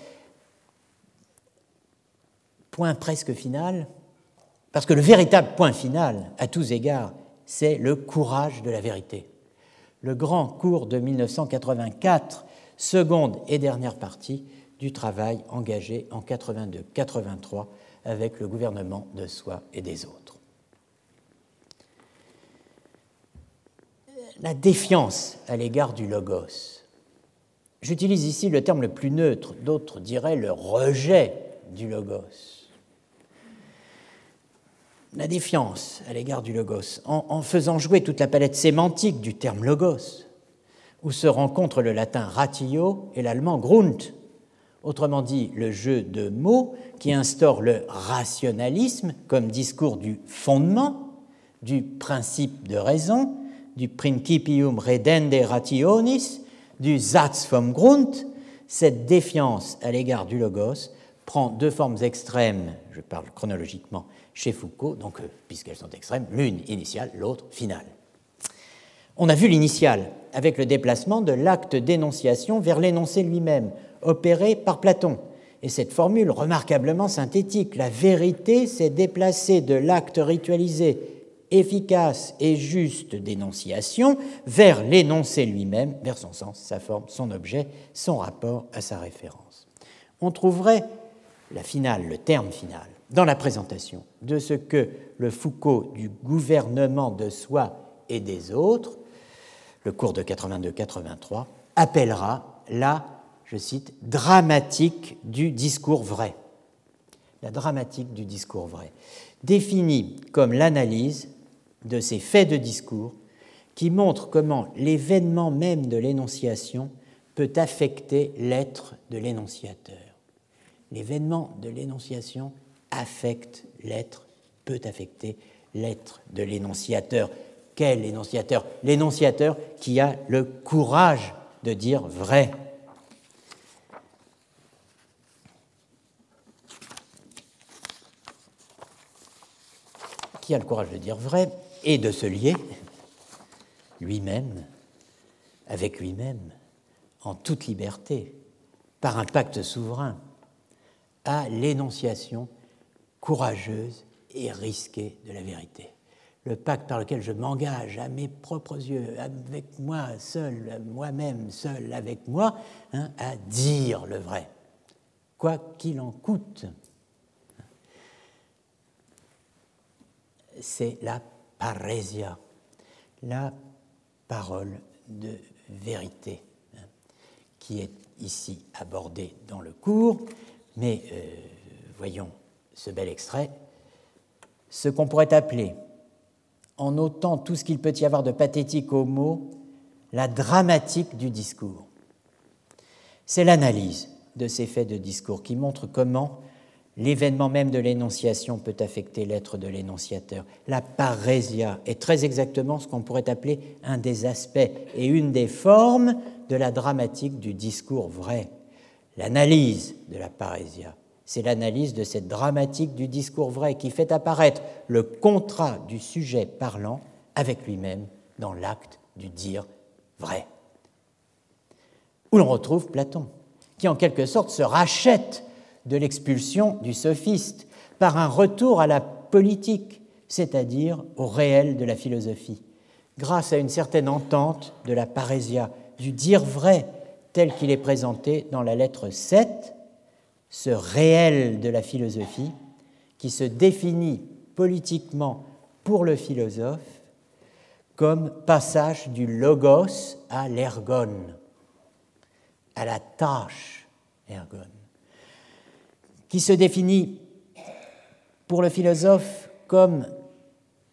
Point presque final, parce que le véritable point final, à tous égards, c'est le courage de la vérité. Le grand cours de 1984, seconde et dernière partie du travail engagé en 82-83 avec le gouvernement de soi et des autres. La défiance à l'égard du logos. J'utilise ici le terme le plus neutre, d'autres diraient le rejet du logos. La défiance à l'égard du logos, en, faisant jouer toute la palette sémantique du terme logos, où se rencontrent le latin ratio et l'allemand Grund, autrement dit le jeu de mots qui instaure le rationalisme comme discours du fondement, du principe de raison, du principium redende rationis, du Satz vom Grund, cette défiance à l'égard du logos prend deux formes extrêmes, je parle chronologiquement, chez Foucault, donc euh, puisqu'elles sont extrêmes, l'une initiale, l'autre finale. On a vu l'initiale avec le déplacement de l'acte d'énonciation vers l'énoncé lui-même, opéré par Platon. Et cette formule remarquablement synthétique, la vérité s'est déplacée de l'acte ritualisé, efficace et juste d'énonciation vers l'énoncé lui-même, vers son sens, sa forme, son objet, son rapport à sa référence. On trouverait la finale, le terme final, dans la présentation de ce que le Foucault du gouvernement de soi et des autres, le cours de 82-83, appellera la je cite, dramatique du discours vrai. La dramatique du discours vrai, définie comme l'analyse de ces faits de discours qui montrent comment l'événement même de l'énonciation peut affecter l'être de l'énonciateur. L'événement de l'énonciation affecte l'être, peut affecter l'être de l'énonciateur. Quel énonciateur? L'énonciateur qui a le courage de dire vrai. qui a le courage de dire vrai? Et de se lier lui-même, avec lui-même, en toute liberté, par un pacte souverain, à l'énonciation courageuse et risquée de la vérité. Le pacte par lequel je m'engage à mes propres yeux, avec moi seul, moi-même seul avec moi, hein, à dire le vrai, quoi qu'il en coûte. c'est la parésia, la parole de vérité, hein, qui est ici abordée dans le cours, mais euh, voyons ce bel extrait, ce qu'on pourrait appeler, en notant tout ce qu'il peut y avoir de pathétique au mot, la dramatique du discours. C'est l'analyse de ces faits de discours qui montre comment L'événement même de l'énonciation peut affecter l'être de l'énonciateur. La parésia est très exactement ce qu'on pourrait appeler un des aspects et une des formes de la dramatique du discours vrai. L'analyse de la parésia, c'est l'analyse de cette dramatique du discours vrai qui fait apparaître le contrat du sujet parlant avec lui-même dans l'acte du dire vrai. Où l'on retrouve Platon, qui en quelque sorte se rachète de l'expulsion du sophiste par un retour à la politique, c'est-à-dire au réel de la philosophie, grâce à une certaine entente de la parésia, du dire vrai tel qu'il est présenté dans la lettre 7, ce réel de la philosophie qui se définit politiquement pour le philosophe comme passage du logos à l'ergon, à la tâche ergon qui se définit pour le philosophe comme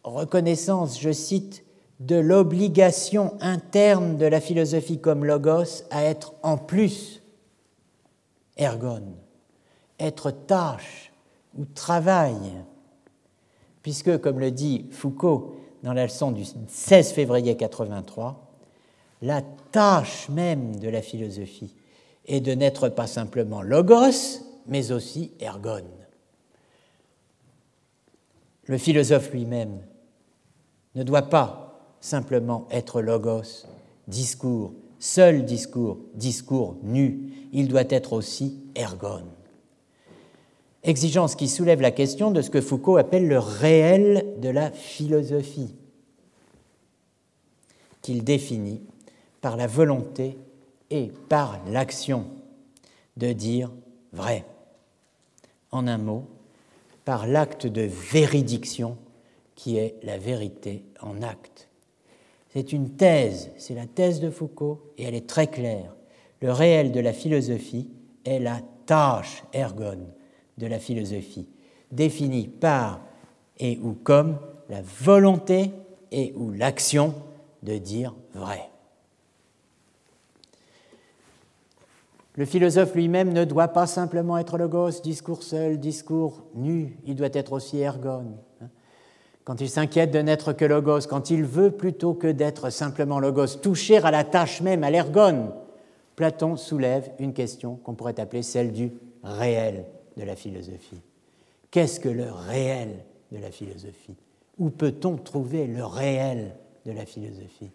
reconnaissance, je cite, de l'obligation interne de la philosophie comme logos à être en plus ergon, être tâche ou travail, puisque, comme le dit Foucault dans la leçon du 16 février 83, la tâche même de la philosophie est de n'être pas simplement logos, mais aussi ergon. Le philosophe lui-même ne doit pas simplement être logos, discours, seul discours, discours nu, il doit être aussi ergon. Exigence qui soulève la question de ce que Foucault appelle le réel de la philosophie, qu'il définit par la volonté et par l'action de dire vrai en un mot, par l'acte de véridiction qui est la vérité en acte. C'est une thèse, c'est la thèse de Foucault, et elle est très claire. Le réel de la philosophie est la tâche ergon de la philosophie, définie par et ou comme la volonté et ou l'action de dire vrai. Le philosophe lui-même ne doit pas simplement être logos, discours seul, discours nu, il doit être aussi ergon. Hein. Quand il s'inquiète de n'être que logos, quand il veut plutôt que d'être simplement logos, toucher à la tâche même, à l'ergon, Platon soulève une question qu'on pourrait appeler celle du réel de la philosophie. Qu'est-ce que le réel de la philosophie? Où peut-on trouver le réel de la philosophie?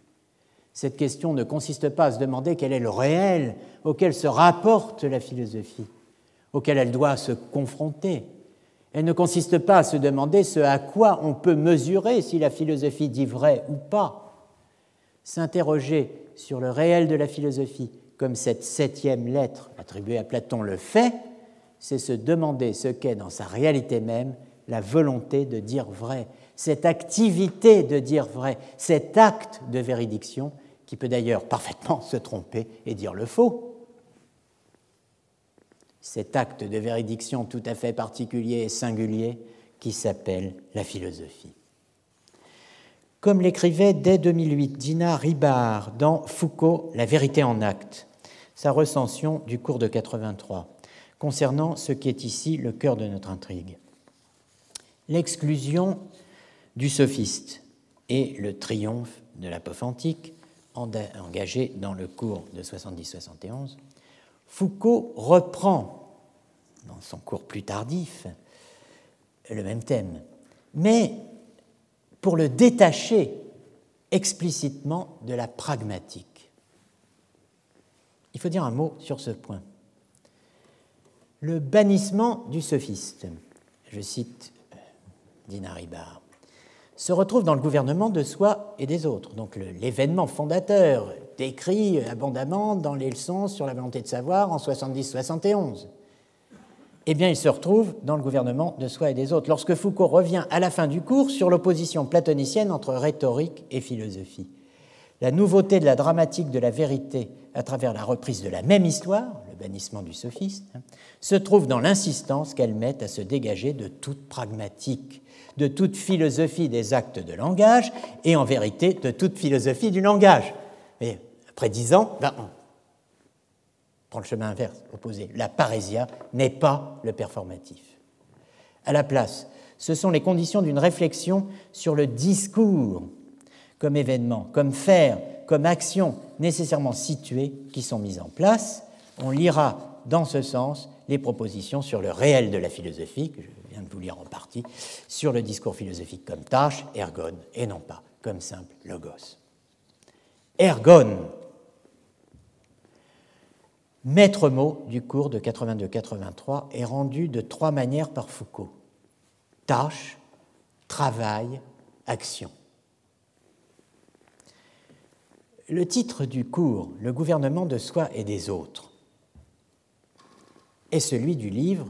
Cette question ne consiste pas à se demander quel est le réel auquel se rapporte la philosophie, auquel elle doit se confronter. Elle ne consiste pas à se demander ce à quoi on peut mesurer si la philosophie dit vrai ou pas. S'interroger sur le réel de la philosophie, comme cette septième lettre attribuée à Platon le fait, c'est se demander ce qu'est dans sa réalité même la volonté de dire vrai, cette activité de dire vrai, cet acte de véridiction qui peut d'ailleurs parfaitement se tromper et dire le faux. Cet acte de véridiction tout à fait particulier et singulier qui s'appelle la philosophie. Comme l'écrivait dès 2008 Dina Ribard dans Foucault, La vérité en acte, sa recension du cours de 83, concernant ce qui est ici le cœur de notre intrigue. L'exclusion du sophiste et le triomphe de l'apophantique engagé dans le cours de 70-71, Foucault reprend, dans son cours plus tardif, le même thème, mais pour le détacher explicitement de la pragmatique. Il faut dire un mot sur ce point. Le bannissement du sophiste, je cite Dina Ribard, se retrouve dans le gouvernement de soi et des autres. Donc l'événement fondateur décrit abondamment dans les leçons sur la volonté de savoir en 70-71. Eh bien, il se retrouve dans le gouvernement de soi et des autres, lorsque Foucault revient à la fin du cours sur l'opposition platonicienne entre rhétorique et philosophie. La nouveauté de la dramatique de la vérité à travers la reprise de la même histoire, le bannissement du sophiste, hein, se trouve dans l'insistance qu'elle met à se dégager de toute pragmatique, de toute philosophie des actes de langage et en vérité de toute philosophie du langage. Mais après dix ans, ben, on prend le chemin inverse, opposé. La parésia n'est pas le performatif. À la place, ce sont les conditions d'une réflexion sur le discours comme événement, comme faire, comme action nécessairement située qui sont mises en place. On lira dans ce sens les propositions sur le réel de la philosophie, que viens de vous lire en partie, sur le discours philosophique comme tâche, ergon, et non pas comme simple logos. Ergon, maître mot du cours de 82-83, est rendu de trois manières par Foucault. Tâche, travail, action. Le titre du cours, Le gouvernement de soi et des autres, est celui du livre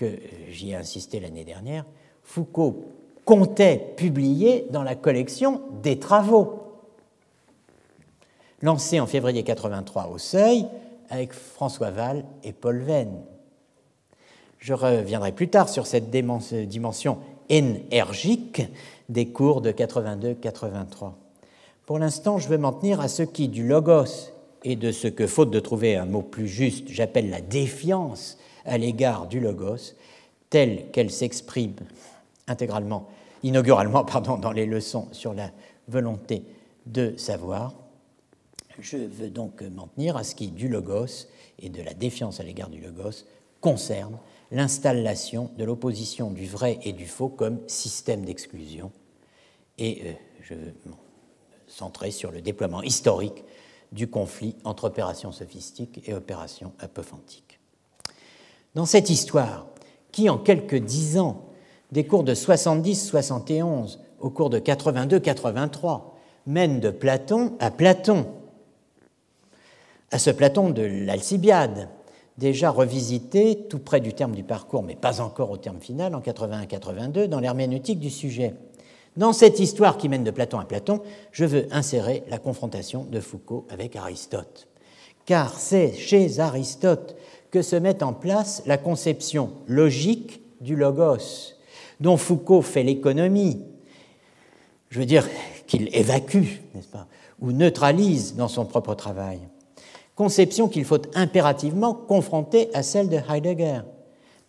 que j'y ai insisté l'année dernière, Foucault comptait publier dans la collection des travaux. Lancé en février 83 au Seuil avec François Val et Paul Venn. Je reviendrai plus tard sur cette dimension énergique des cours de 82-83. Pour l'instant, je veux m'en tenir à ce qui, du logos et de ce que, faute de trouver un mot plus juste, j'appelle la défiance à l'égard du logos, telle qu'elle s'exprime intégralement, inauguralement pardon, dans les leçons sur la volonté de savoir. Je veux donc m'en tenir à ce qui, du logos et de la défiance à l'égard du logos, concerne l'installation de l'opposition du vrai et du faux comme système d'exclusion. Et euh, je veux centré sur le déploiement historique du conflit entre opérations sophistiques et opérations apophantiques. Dans cette histoire, qui en quelques dix ans, des cours de 70-71 au cours de 82-83, mène de Platon à Platon, à ce Platon de l'Alcibiade, déjà revisité tout près du terme du parcours, mais pas encore au terme final, en 81-82, dans l'herméneutique du sujet. Dans cette histoire qui mène de Platon à Platon, je veux insérer la confrontation de Foucault avec Aristote. Car c'est chez Aristote que se met en place la conception logique du logos, dont Foucault fait l'économie. Je veux dire qu'il évacue, n'est-ce pas, ou neutralise dans son propre travail. Conception qu'il faut impérativement confronter à celle de Heidegger,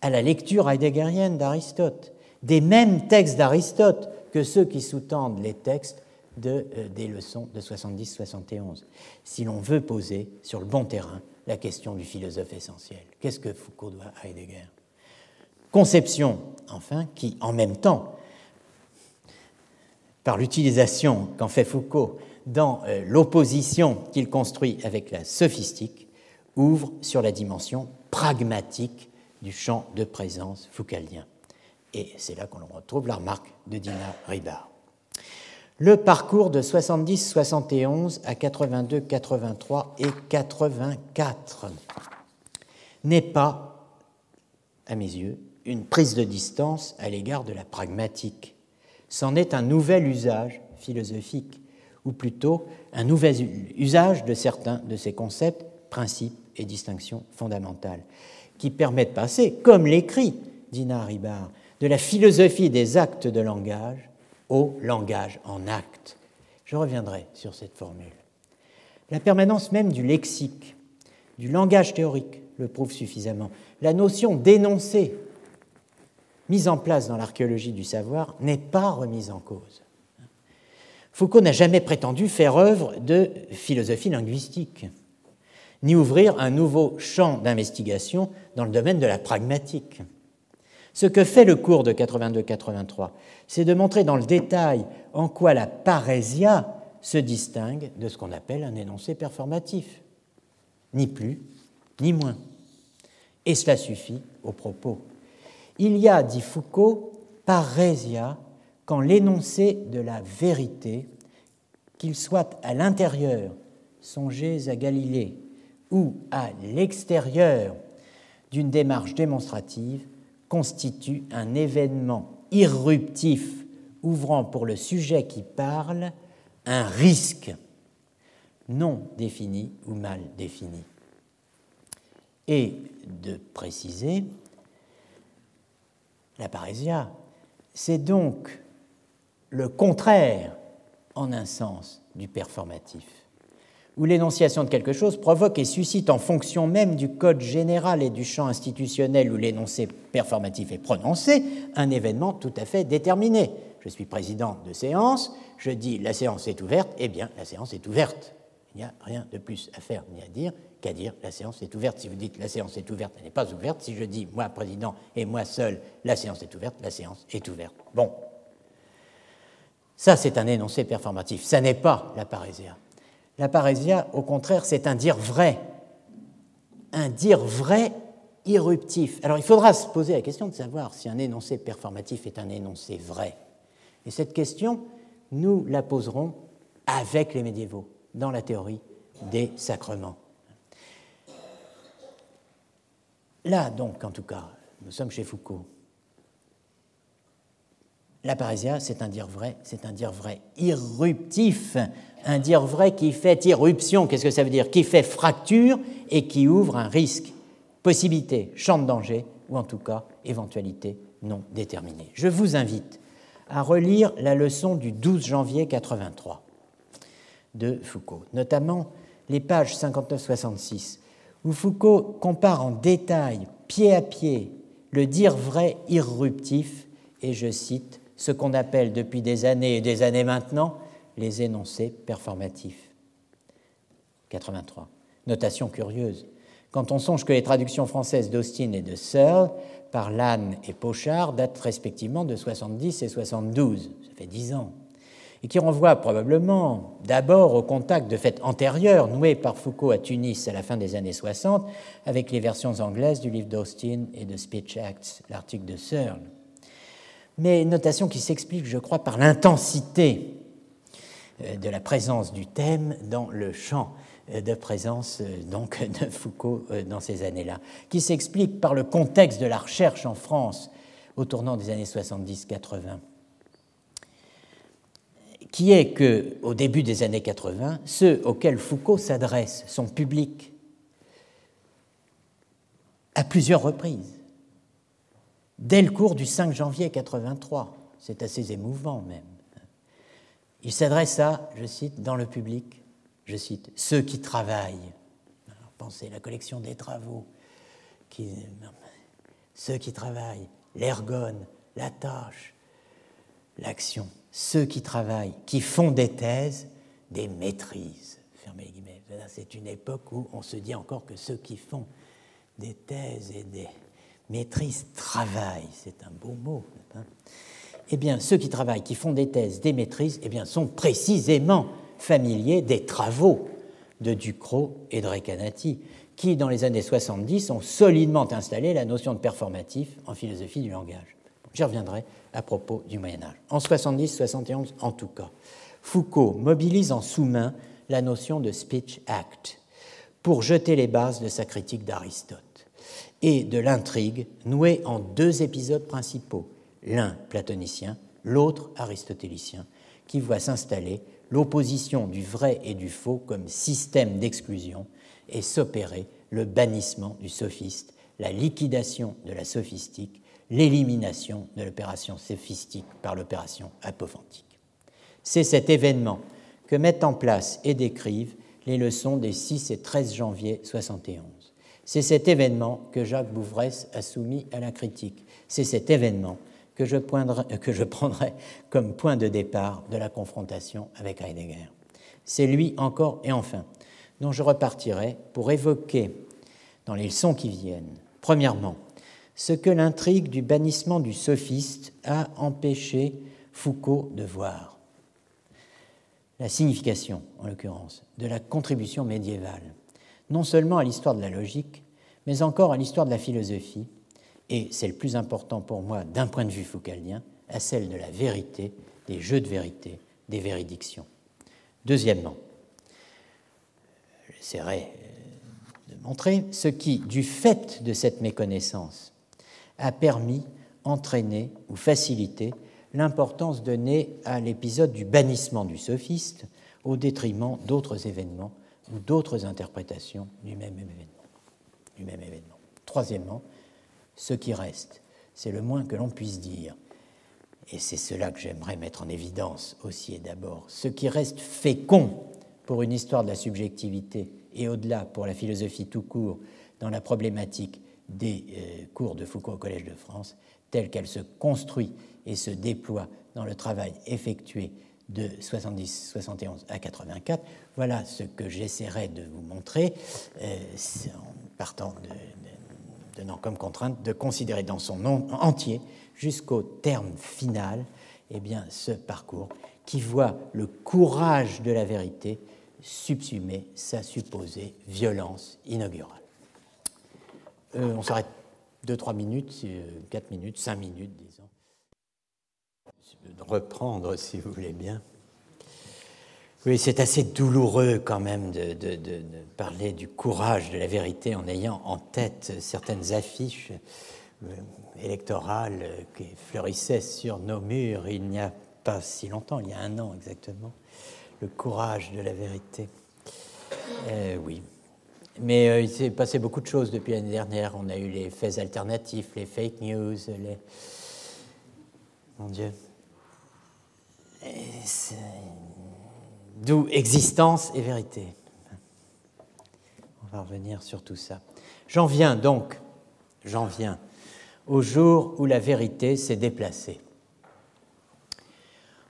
à la lecture heideggerienne d'Aristote, des mêmes textes d'Aristote que ceux qui sous-tendent les textes euh, des leçons de 70-71, si l'on veut poser sur le bon terrain la question du philosophe essentiel. Qu'est-ce que Foucault doit à Heidegger? Conception, enfin, qui, en même temps, par l'utilisation qu'en fait Foucault dans euh, l'opposition qu'il construit avec la sophistique, ouvre sur la dimension pragmatique du champ de présence foucaldien. Et c'est là qu'on retrouve la remarque de Dina Ribard. Le parcours de 70-71 à 82-83 et 84 n'est pas, à mes yeux, une prise de distance à l'égard de la pragmatique. C'en est un nouvel usage philosophique, ou plutôt un nouvel usage de certains de ces concepts, principes et distinctions fondamentales, qui permettent de passer, comme l'écrit Dina Ribard, de la philosophie des actes de langage au langage en acte. Je reviendrai sur cette formule. La permanence même du lexique, du langage théorique, le prouve suffisamment. La notion d'énoncé, mise en place dans l'archéologie du savoir, n'est pas remise en cause. Foucault n'a jamais prétendu faire œuvre de philosophie linguistique, ni ouvrir un nouveau champ d'investigation dans le domaine de la pragmatique. Ce que fait le cours de 82-83, c'est de montrer dans le détail en quoi la parésia se distingue de ce qu'on appelle un énoncé performatif. Ni plus, ni moins. Et cela suffit au propos. Il y a, dit Foucault, parésia quand l'énoncé de la vérité, qu'il soit à l'intérieur, songez à Galilée, ou à l'extérieur d'une démarche démonstrative, constitue un événement irruptif ouvrant pour le sujet qui parle un risque non défini ou mal défini. Et de préciser, la parésia, c'est donc le contraire, en un sens, du performatif. Où l'énonciation de quelque chose provoque et suscite en fonction même du code général et du champ institutionnel où l'énoncé performatif est prononcé, un événement tout à fait déterminé. Je suis président de séance, je dis la séance est ouverte, eh bien la séance est ouverte. Il n'y a rien de plus à faire ni à dire qu'à dire la séance est ouverte. Si vous dites la séance est ouverte, elle n'est pas ouverte. Si je dis moi président et moi seul, la séance est ouverte, la séance est ouverte. Bon. Ça, c'est un énoncé performatif. Ça n'est pas la parésia. La parésia, au contraire, c'est un dire vrai. Un dire vrai irruptif. Alors il faudra se poser la question de savoir si un énoncé performatif est un énoncé vrai. Et cette question, nous la poserons avec les médiévaux dans la théorie des sacrements. Là, donc, en tout cas, nous sommes chez Foucault. La parésia, c'est un dire vrai, c'est un dire vrai irruptif, un dire vrai qui fait irruption. Qu'est-ce que ça veut dire? Qui fait fracture et qui ouvre un risque, possibilité, champ de danger, ou en tout cas éventualité non déterminée. Je vous invite à relire la leçon du 12 janvier 83 de Foucault, notamment les pages 59-66, où Foucault compare en détail, pied à pied, le dire vrai irruptif, et je cite, ce qu'on appelle depuis des années et des années maintenant les énoncés performatifs. 83. Notation curieuse. Quand on songe que les traductions françaises d'Austin et de Searle par Lannes et Pochard datent respectivement de 70 et 72, ça fait dix ans et qui renvoie probablement d'abord au contact de fait antérieur noué par Foucault à Tunis à la fin des années 60 avec les versions anglaises du livre d'Austin et de Speech Acts, l'article de Searle. Mais notation qui s'explique, je crois, par l'intensité euh, de la présence du thème dans le champ euh, de présence euh, donc de Foucault dans ces années-là, qui s'explique par le contexte de la recherche en France au tournant des années 70-80 qui est que, au début des années 80, ceux auxquels Foucault s'adresse, son public, à plusieurs reprises, dès le cours du 5 janvier 83, c'est assez émouvant même. Il s'adresse à, je cite, dans le public, je cite, ceux qui travaillent. Alors, pensez, la collection des travaux, ceux qui travaillent, l'ergone, la tâche, l'action ceux qui travaillent, qui font des thèses, des maîtrises. C'est une époque où on se dit encore que ceux qui font des thèses et des maîtrises travaillent. C'est un beau mot. Eh bien, ceux qui travaillent, qui font des thèses, des maîtrises, eh bien, sont précisément familiers des travaux de Ducrot et de Recanati, qui, dans les années 70, ont solidement installé la notion de performatif en philosophie du langage. J'y reviendrai à propos du Moyen Âge. En 70-71 en tout cas, Foucault mobilise en sous-main la notion de speech act pour jeter les bases de sa critique d'Aristote et de l'intrigue nouée en deux épisodes principaux, l'un platonicien, l'autre aristotélicien, qui voit s'installer l'opposition du vrai et du faux comme système d'exclusion et s'opérer le bannissement du sophiste, la liquidation de la sophistique l'élimination de l'opération sophistique par l'opération apophantique. C'est cet événement que mettent en place et décrivent les leçons des 6 et 13 janvier 71. C'est cet événement que Jacques Bouvresse a soumis à la critique. C'est cet événement que je, que je prendrai comme point de départ de la confrontation avec Heidegger. C'est lui encore et enfin dont je repartirai pour évoquer dans les leçons qui viennent, premièrement, ce que l'intrigue du bannissement du sophiste a empêché Foucault de voir. La signification, en l'occurrence, de la contribution médiévale, non seulement à l'histoire de la logique, mais encore à l'histoire de la philosophie, et c'est le plus important pour moi d'un point de vue foucaldien, à celle de la vérité, des jeux de vérité, des véridictions. Deuxièmement, j'essaierai de montrer ce qui, du fait de cette méconnaissance, a permis, entraîné ou facilité l'importance donnée à l'épisode du bannissement du sophiste au détriment d'autres événements ou d'autres interprétations du même événement. Troisièmement, ce qui reste, c'est le moins que l'on puisse dire, et c'est cela que j'aimerais mettre en évidence aussi et d'abord, ce qui reste fécond pour une histoire de la subjectivité et au-delà pour la philosophie tout court dans la problématique des euh, cours de Foucault au Collège de France, telle qu'elle se construit et se déploie dans le travail effectué de 70, 71 à 84. Voilà ce que j'essaierai de vous montrer euh, en partant donnant comme contrainte de considérer dans son nom entier jusqu'au terme final eh bien, ce parcours qui voit le courage de la vérité subsumer sa supposée violence inaugurale. Euh, on s'arrête 2-3 minutes, 4 euh, minutes, 5 minutes, disons. Reprendre, si vous voulez bien. Oui, c'est assez douloureux quand même de, parler du courage de la vérité en ayant en tête certaines affiches euh, électorales qui fleurissaient sur nos murs il n'y a pas si longtemps, il y a un an exactement. Le courage de la vérité. oui, mais euh, il s'est passé beaucoup de choses depuis l'année dernière. On a eu les faits alternatifs, les fake news, les. Mon Dieu. D'où existence et vérité. On va revenir sur tout ça. J'en viens donc, j'en viens au jour où la vérité s'est déplacée.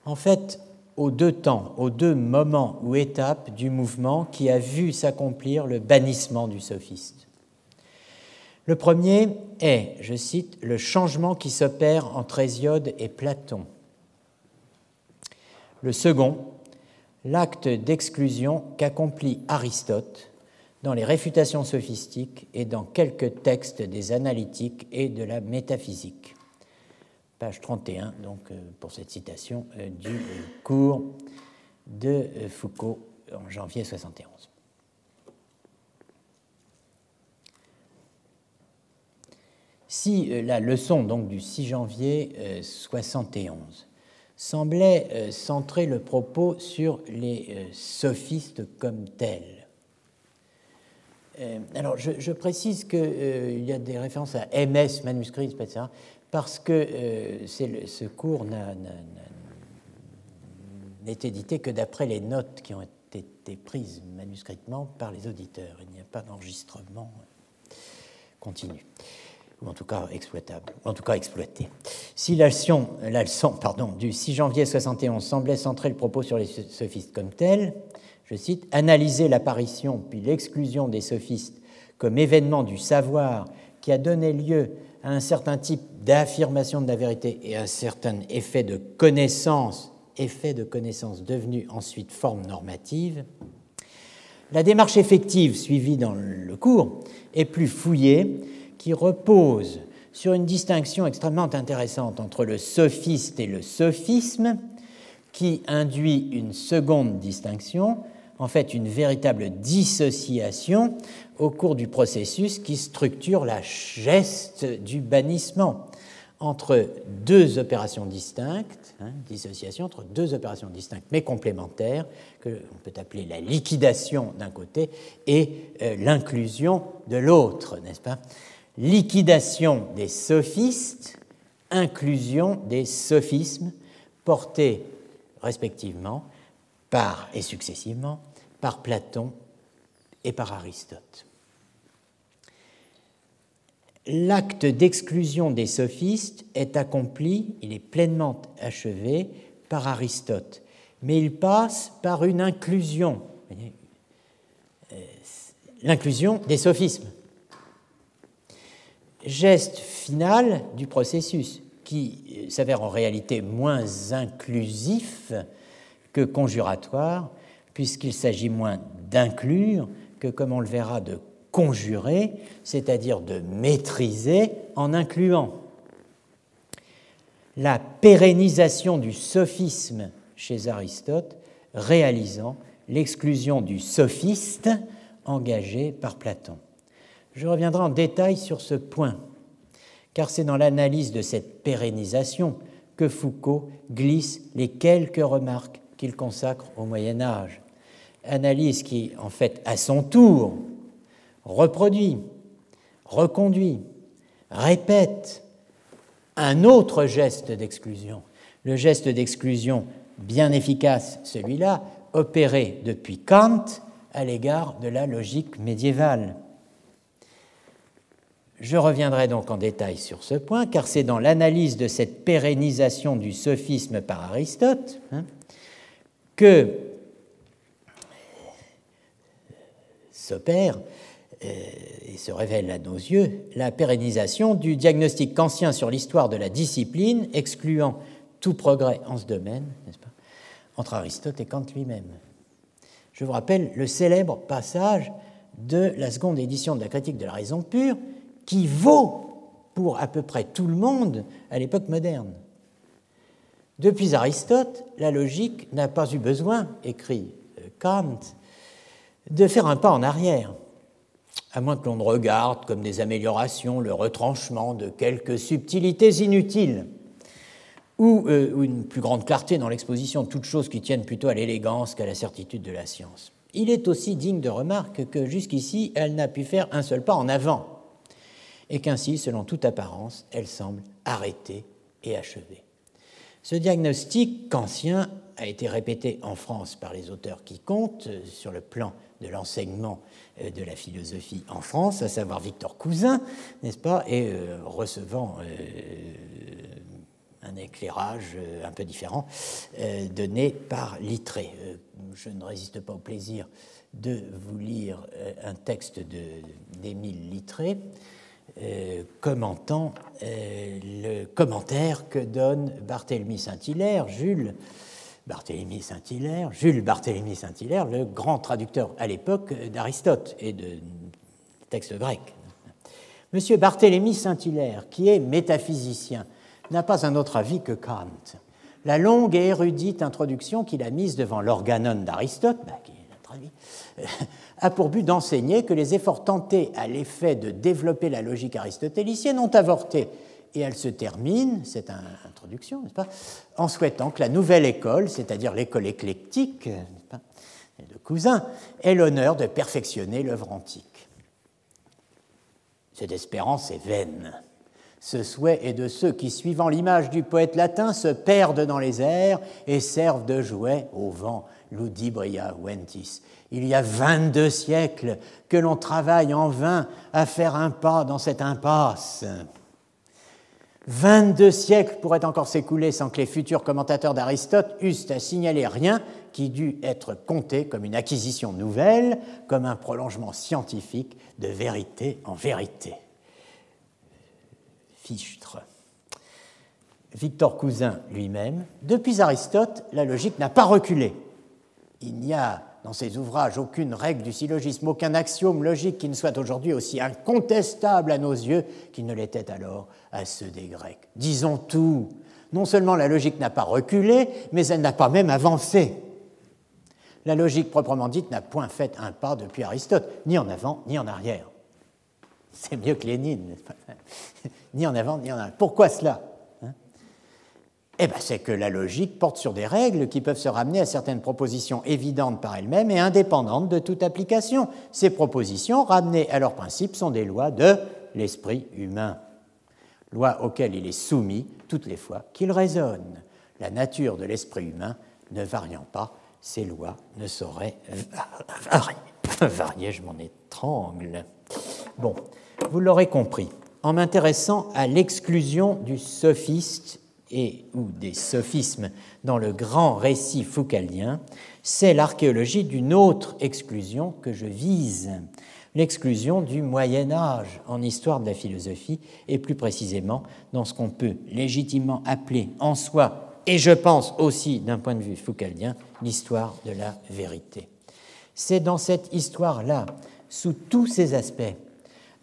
En fait, aux deux temps, aux deux moments ou étapes du mouvement qui a vu s'accomplir le bannissement du sophiste. Le premier est, je cite, le changement qui s'opère entre Hésiode et Platon. Le second, l'acte d'exclusion qu'accomplit Aristote dans les réfutations sophistiques et dans quelques textes des analytiques et de la métaphysique page 31, donc, euh, pour cette citation euh, du euh, cours de Foucault en janvier 71. Si la leçon donc, du 6 janvier 71 semblait centrer le propos sur les sophistes comme tels, alors je, précise qu'il y a des références à MS, manuscrits, etc parce que euh, ce cours n'a édité que d'après les notes qui ont été prises manuscritement par les auditeurs. Il n'y a pas d'enregistrement continu, ou en tout cas exploitable, en tout cas exploité. Si la leçon, du 6 janvier 71 semblait centrer le propos sur les sophistes comme tels, je cite, analyser l'apparition puis l'exclusion des sophistes comme événement du savoir qui a donné lieu à un certain type d'affirmation de la vérité et à un certain effet de connaissance, effet de connaissance devenu ensuite forme normative, la démarche effective suivie dans le cours est plus fouillée, qui repose sur une distinction extrêmement intéressante entre le sophiste et le sophisme, qui induit une seconde distinction, en fait une véritable dissociation au cours du processus qui structure la geste du bannissement entre deux opérations distinctes, hein, dissociation entre deux opérations distinctes mais complémentaires, que l'on peut appeler la liquidation d'un côté et euh, l'inclusion de l'autre, n'est-ce pas? Liquidation des sophistes, inclusion des sophismes portés respectivement par et successivement par Platon et par Aristote. L'acte d'exclusion des sophistes est accompli, il est pleinement achevé par Aristote, mais il passe par une inclusion, euh, l'inclusion des sophismes. Geste final du processus qui s'avère en réalité moins inclusif que conjuratoire, puisqu'il s'agit moins d'inclure que, comme on le verra, de conjurer, c'est-à-dire de maîtriser en incluant. La pérennisation du sophisme chez Aristote réalisant l'exclusion du sophiste engagé par Platon. Je reviendrai en détail sur ce point, car c'est dans l'analyse de cette pérennisation que Foucault glisse les quelques remarques qu'il consacre au Moyen Âge analyse qui, en fait, à son tour, reproduit, reconduit, répète un autre geste d'exclusion. Le geste d'exclusion bien efficace, celui-là, opéré depuis Kant à l'égard de la logique médiévale. Je reviendrai donc en détail sur ce point, car c'est dans l'analyse de cette pérennisation du sophisme par Aristote hein, que s'opère euh, et se révèle à nos yeux la pérennisation du diagnostic kantien sur l'histoire de la discipline, excluant tout progrès en ce domaine, n'est-ce pas, entre Aristote et Kant lui-même. Je vous rappelle le célèbre passage de la seconde édition de la critique de la raison pure, qui vaut pour à peu près tout le monde à l'époque moderne. Depuis Aristote, la logique n'a pas eu besoin, écrit euh, Kant, de faire un pas en arrière, à moins que l'on ne regarde comme des améliorations le retranchement de quelques subtilités inutiles, euh, ou une plus grande clarté dans l'exposition de toutes choses qui tiennent plutôt à l'élégance qu'à la certitude de la science. Il est aussi digne de remarque que jusqu'ici, elle n'a pu faire un seul pas en avant et qu'ainsi, selon toute apparence, elle semble arrêtée et achevée. Ce diagnostic kantien a été répété en France par les auteurs qui comptent euh, sur le plan de l'enseignement euh, de la philosophie en France, à savoir Victor Cousin, n'est-ce pas, et euh, recevant un éclairage un peu différent donné par Littré. Je ne résiste pas au plaisir de vous lire un texte d'Émile Littré commentant euh, le commentaire que donne Barthélemy Saint-Hilaire, Jules Barthélemy Saint-Hilaire, Jules Barthélemy Saint-Hilaire, le grand traducteur à l'époque d'Aristote et de textes grecs. Monsieur Barthélemy Saint-Hilaire, qui est métaphysicien, n'a pas un autre avis que Kant. La longue et érudite introduction qu'il a mise devant l'organon d'Aristote, bah, traduit, a pour but d'enseigner que les efforts tentés à l'effet de développer la logique aristotélicienne ont avorté. Et elle se termine, cette introduction, n'est-ce pas, en souhaitant que la nouvelle école, c'est-à-dire l'école éclectique pas, de Cousin, ait l'honneur de perfectionner l'œuvre antique. Cette espérance est vaine. Ce souhait est de ceux qui, suivant l'image du poète latin, se perdent dans les airs et servent de jouet au vent, ludibria ventis, il y a 22 siècles que l'on travaille en vain à faire un pas dans cette impasse. 22 siècles pourraient encore s'écouler sans que les futurs commentateurs d'Aristote eussent à signaler rien qui dût être compté comme une acquisition nouvelle, comme un prolongement scientifique de vérité en vérité. Fichtre. Victor Cousin lui-même, depuis Aristote, la logique n'a pas reculé. Il n'y a dans ses ouvrages aucune règle du syllogisme, aucun axiome logique qui ne soit aujourd'hui aussi incontestable à nos yeux qu'il ne l'était alors à ceux des Grecs. Disons tout. Non seulement la logique n'a pas reculé, mais elle n'a pas même avancé. La logique proprement dite n'a point fait un pas depuis Aristote, ni en avant, ni en arrière. C'est mieux que Lénine, ni en avant, ni en arrière. Pourquoi cela? Eh ben, c'est que la logique porte sur des règles qui peuvent se ramener à certaines propositions évidentes par elles-mêmes et indépendantes de toute application. Ces propositions, ramenées à leur principe, sont des lois de l'esprit humain, lois auxquelles il est soumis toutes les fois qu'il raisonne. La nature de l'esprit humain ne variant pas, ces lois ne sauraient varier. varier je m'en étrangle. Bon, vous l'aurez compris, en m'intéressant à l'exclusion du sophiste et ou des sophismes dans le grand récit foucaldien, c'est l'archéologie d'une autre exclusion que je vise, l'exclusion du Moyen Âge en histoire de la philosophie, et plus précisément dans ce qu'on peut légitimement appeler en soi, et je pense aussi d'un point de vue foucaldien, l'histoire de la vérité. C'est dans cette histoire-là, sous tous ses aspects,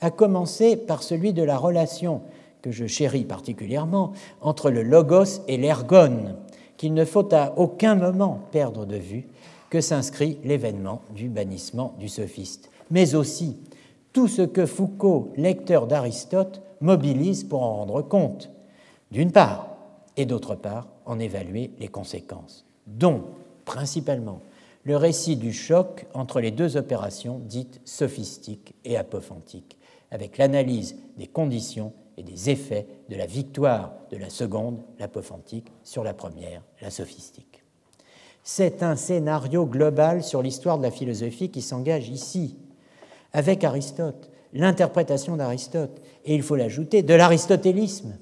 à commencer par celui de la relation que je chéris particulièrement, entre le logos et l'ergone, qu'il ne faut à aucun moment perdre de vue que s'inscrit l'événement du bannissement du sophiste, mais aussi tout ce que Foucault, lecteur d'Aristote, mobilise pour en rendre compte, d'une part, et d'autre part, en évaluer les conséquences, dont, principalement, le récit du choc entre les deux opérations dites sophistiques et apophantiques, avec l'analyse des conditions et des effets de la victoire de la seconde, l'apophantique, sur la première, la sophistique. C'est un scénario global sur l'histoire de la philosophie qui s'engage ici, avec Aristote, l'interprétation d'Aristote, et il faut l'ajouter, de l'aristotélisme,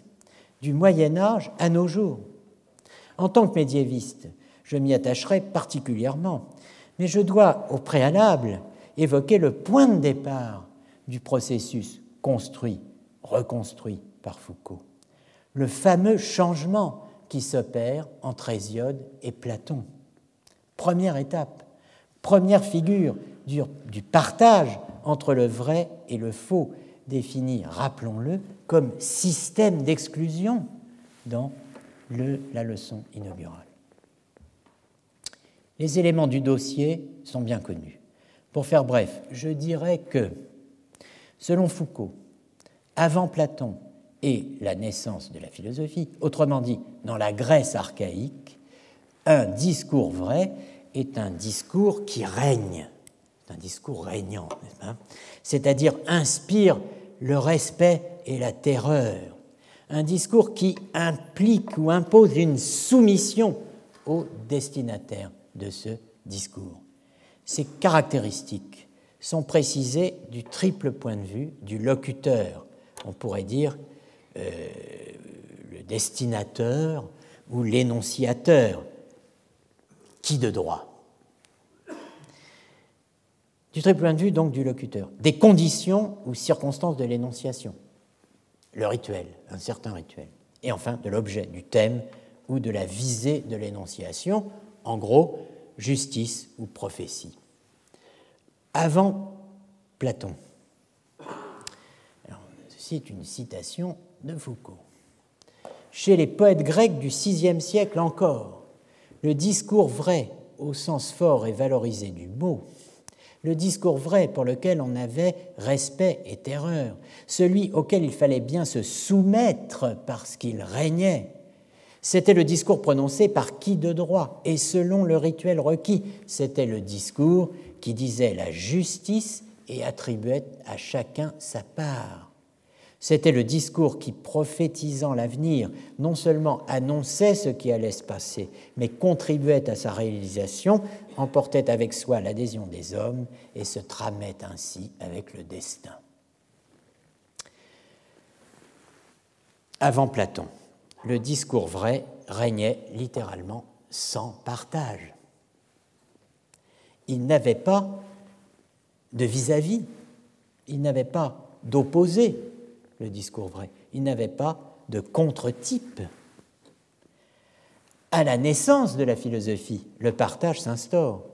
du Moyen Âge à nos jours. En tant que médiéviste, je m'y attacherai particulièrement, mais je dois au préalable évoquer le point de départ du processus construit, reconstruit par Foucault, le fameux changement qui s'opère entre Hésiode et Platon. Première étape, première figure du, partage entre le vrai et le faux, défini, rappelons-le, comme système d'exclusion dans la leçon inaugurale. Les éléments du dossier sont bien connus. Pour faire bref, je dirais que, selon Foucault, avant Platon et la naissance de la philosophie, autrement dit, dans la Grèce archaïque, un discours vrai est un discours qui règne, un discours régnant, c'est-à-dire inspire le respect et la terreur, un discours qui implique ou impose une soumission au destinataire de ce discours. Ces caractéristiques sont précisées du triple point de vue du locuteur, on pourrait dire euh, le destinateur ou l'énonciateur, qui de droit? Du triple point de vue donc du locuteur, des conditions ou circonstances de l'énonciation, le rituel, un certain rituel, et enfin de l'objet, du thème ou de la visée de l'énonciation, en gros, justice ou prophétie. Avant Platon, ceci est une citation de Foucault. Chez les poètes grecs du VIe siècle encore, le discours vrai au sens fort et valorisé du mot, le discours vrai pour lequel on avait respect et terreur, celui auquel il fallait bien se soumettre parce qu'il régnait, c'était le discours prononcé par qui de droit et selon le rituel requis. C'était le discours qui disait la justice et attribuait à chacun sa part. C'était le discours qui, prophétisant l'avenir, non seulement annonçait ce qui allait se passer, mais contribuait à sa réalisation, emportait avec soi l'adhésion des hommes et se tramait ainsi avec le destin. Avant Platon, le discours vrai régnait littéralement sans partage. Il n'avait pas de vis-à-vis, il n'avait pas d'opposé, le discours vrai, il n'avait pas de contre-type. À la naissance de la philosophie, le partage s'instaure.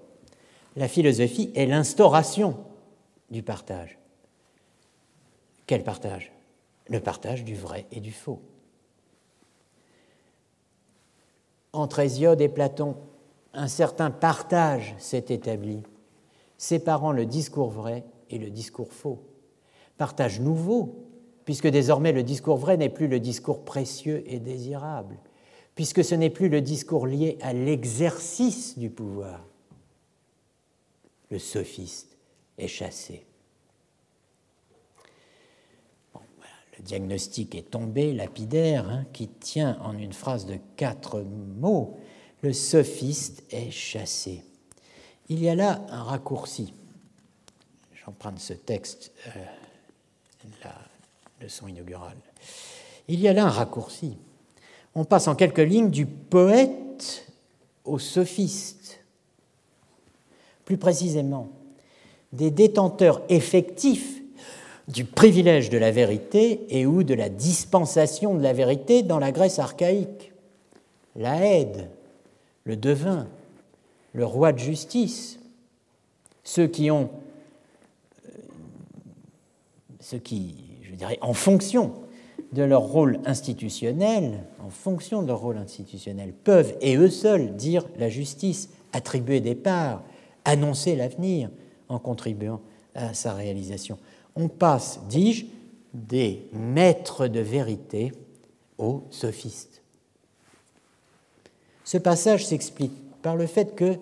La philosophie est l'instauration du partage. Quel partage? Le partage du vrai et du faux. entre Hésiode et Platon, un certain partage s'est établi, séparant le discours vrai et le discours faux. Partage nouveau, puisque désormais le discours vrai n'est plus le discours précieux et désirable, puisque ce n'est plus le discours lié à l'exercice du pouvoir. Le sophiste est chassé. le diagnostic est tombé, lapidaire, hein, qui tient en une phrase de quatre mots. Le sophiste est chassé. Il y a là un raccourci. J'emprunte ce texte, euh, la Il y a là un raccourci. On passe en quelques lignes du poète au sophiste. Plus précisément, des détenteurs effectifs du privilège de la vérité et ou de la dispensation de la vérité dans la Grèce archaïque. La aide, le devin, le roi de justice, ceux qui ont, euh, ceux qui, en fonction de leur rôle institutionnel, en fonction de leur rôle institutionnel, peuvent et eux seuls dire la justice, attribuer des parts, annoncer l'avenir en contribuant à sa réalisation on passe, dis-je, des maîtres de vérité aux sophistes. Ce passage s'explique par le fait que,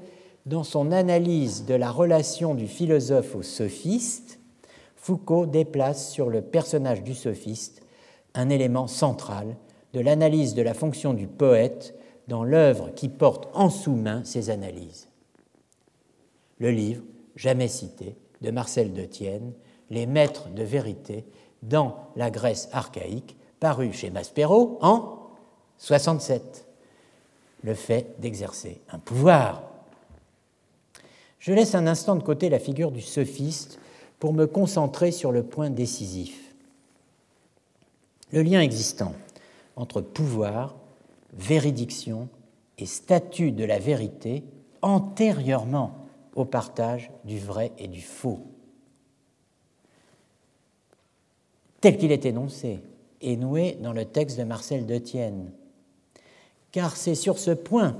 dans son analyse de la relation du philosophe au sophiste, Foucault déplace sur le personnage du sophiste un élément central de l'analyse de la fonction du poète dans l'œuvre qui porte en sous-main ses analyses. Le livre, jamais cité, de Marcel de Tienne, Les maîtres de vérité dans la Grèce archaïque, paru chez Maspero en 67. Le fait d'exercer un pouvoir. Je laisse un instant de côté la figure du sophiste pour me concentrer sur le point décisif. Le lien existant entre pouvoir, véridiction et statut de la vérité antérieurement au partage du vrai et du faux. Tel qu'il est énoncé est noué dans le texte de Marcel Detienne, car c'est sur ce point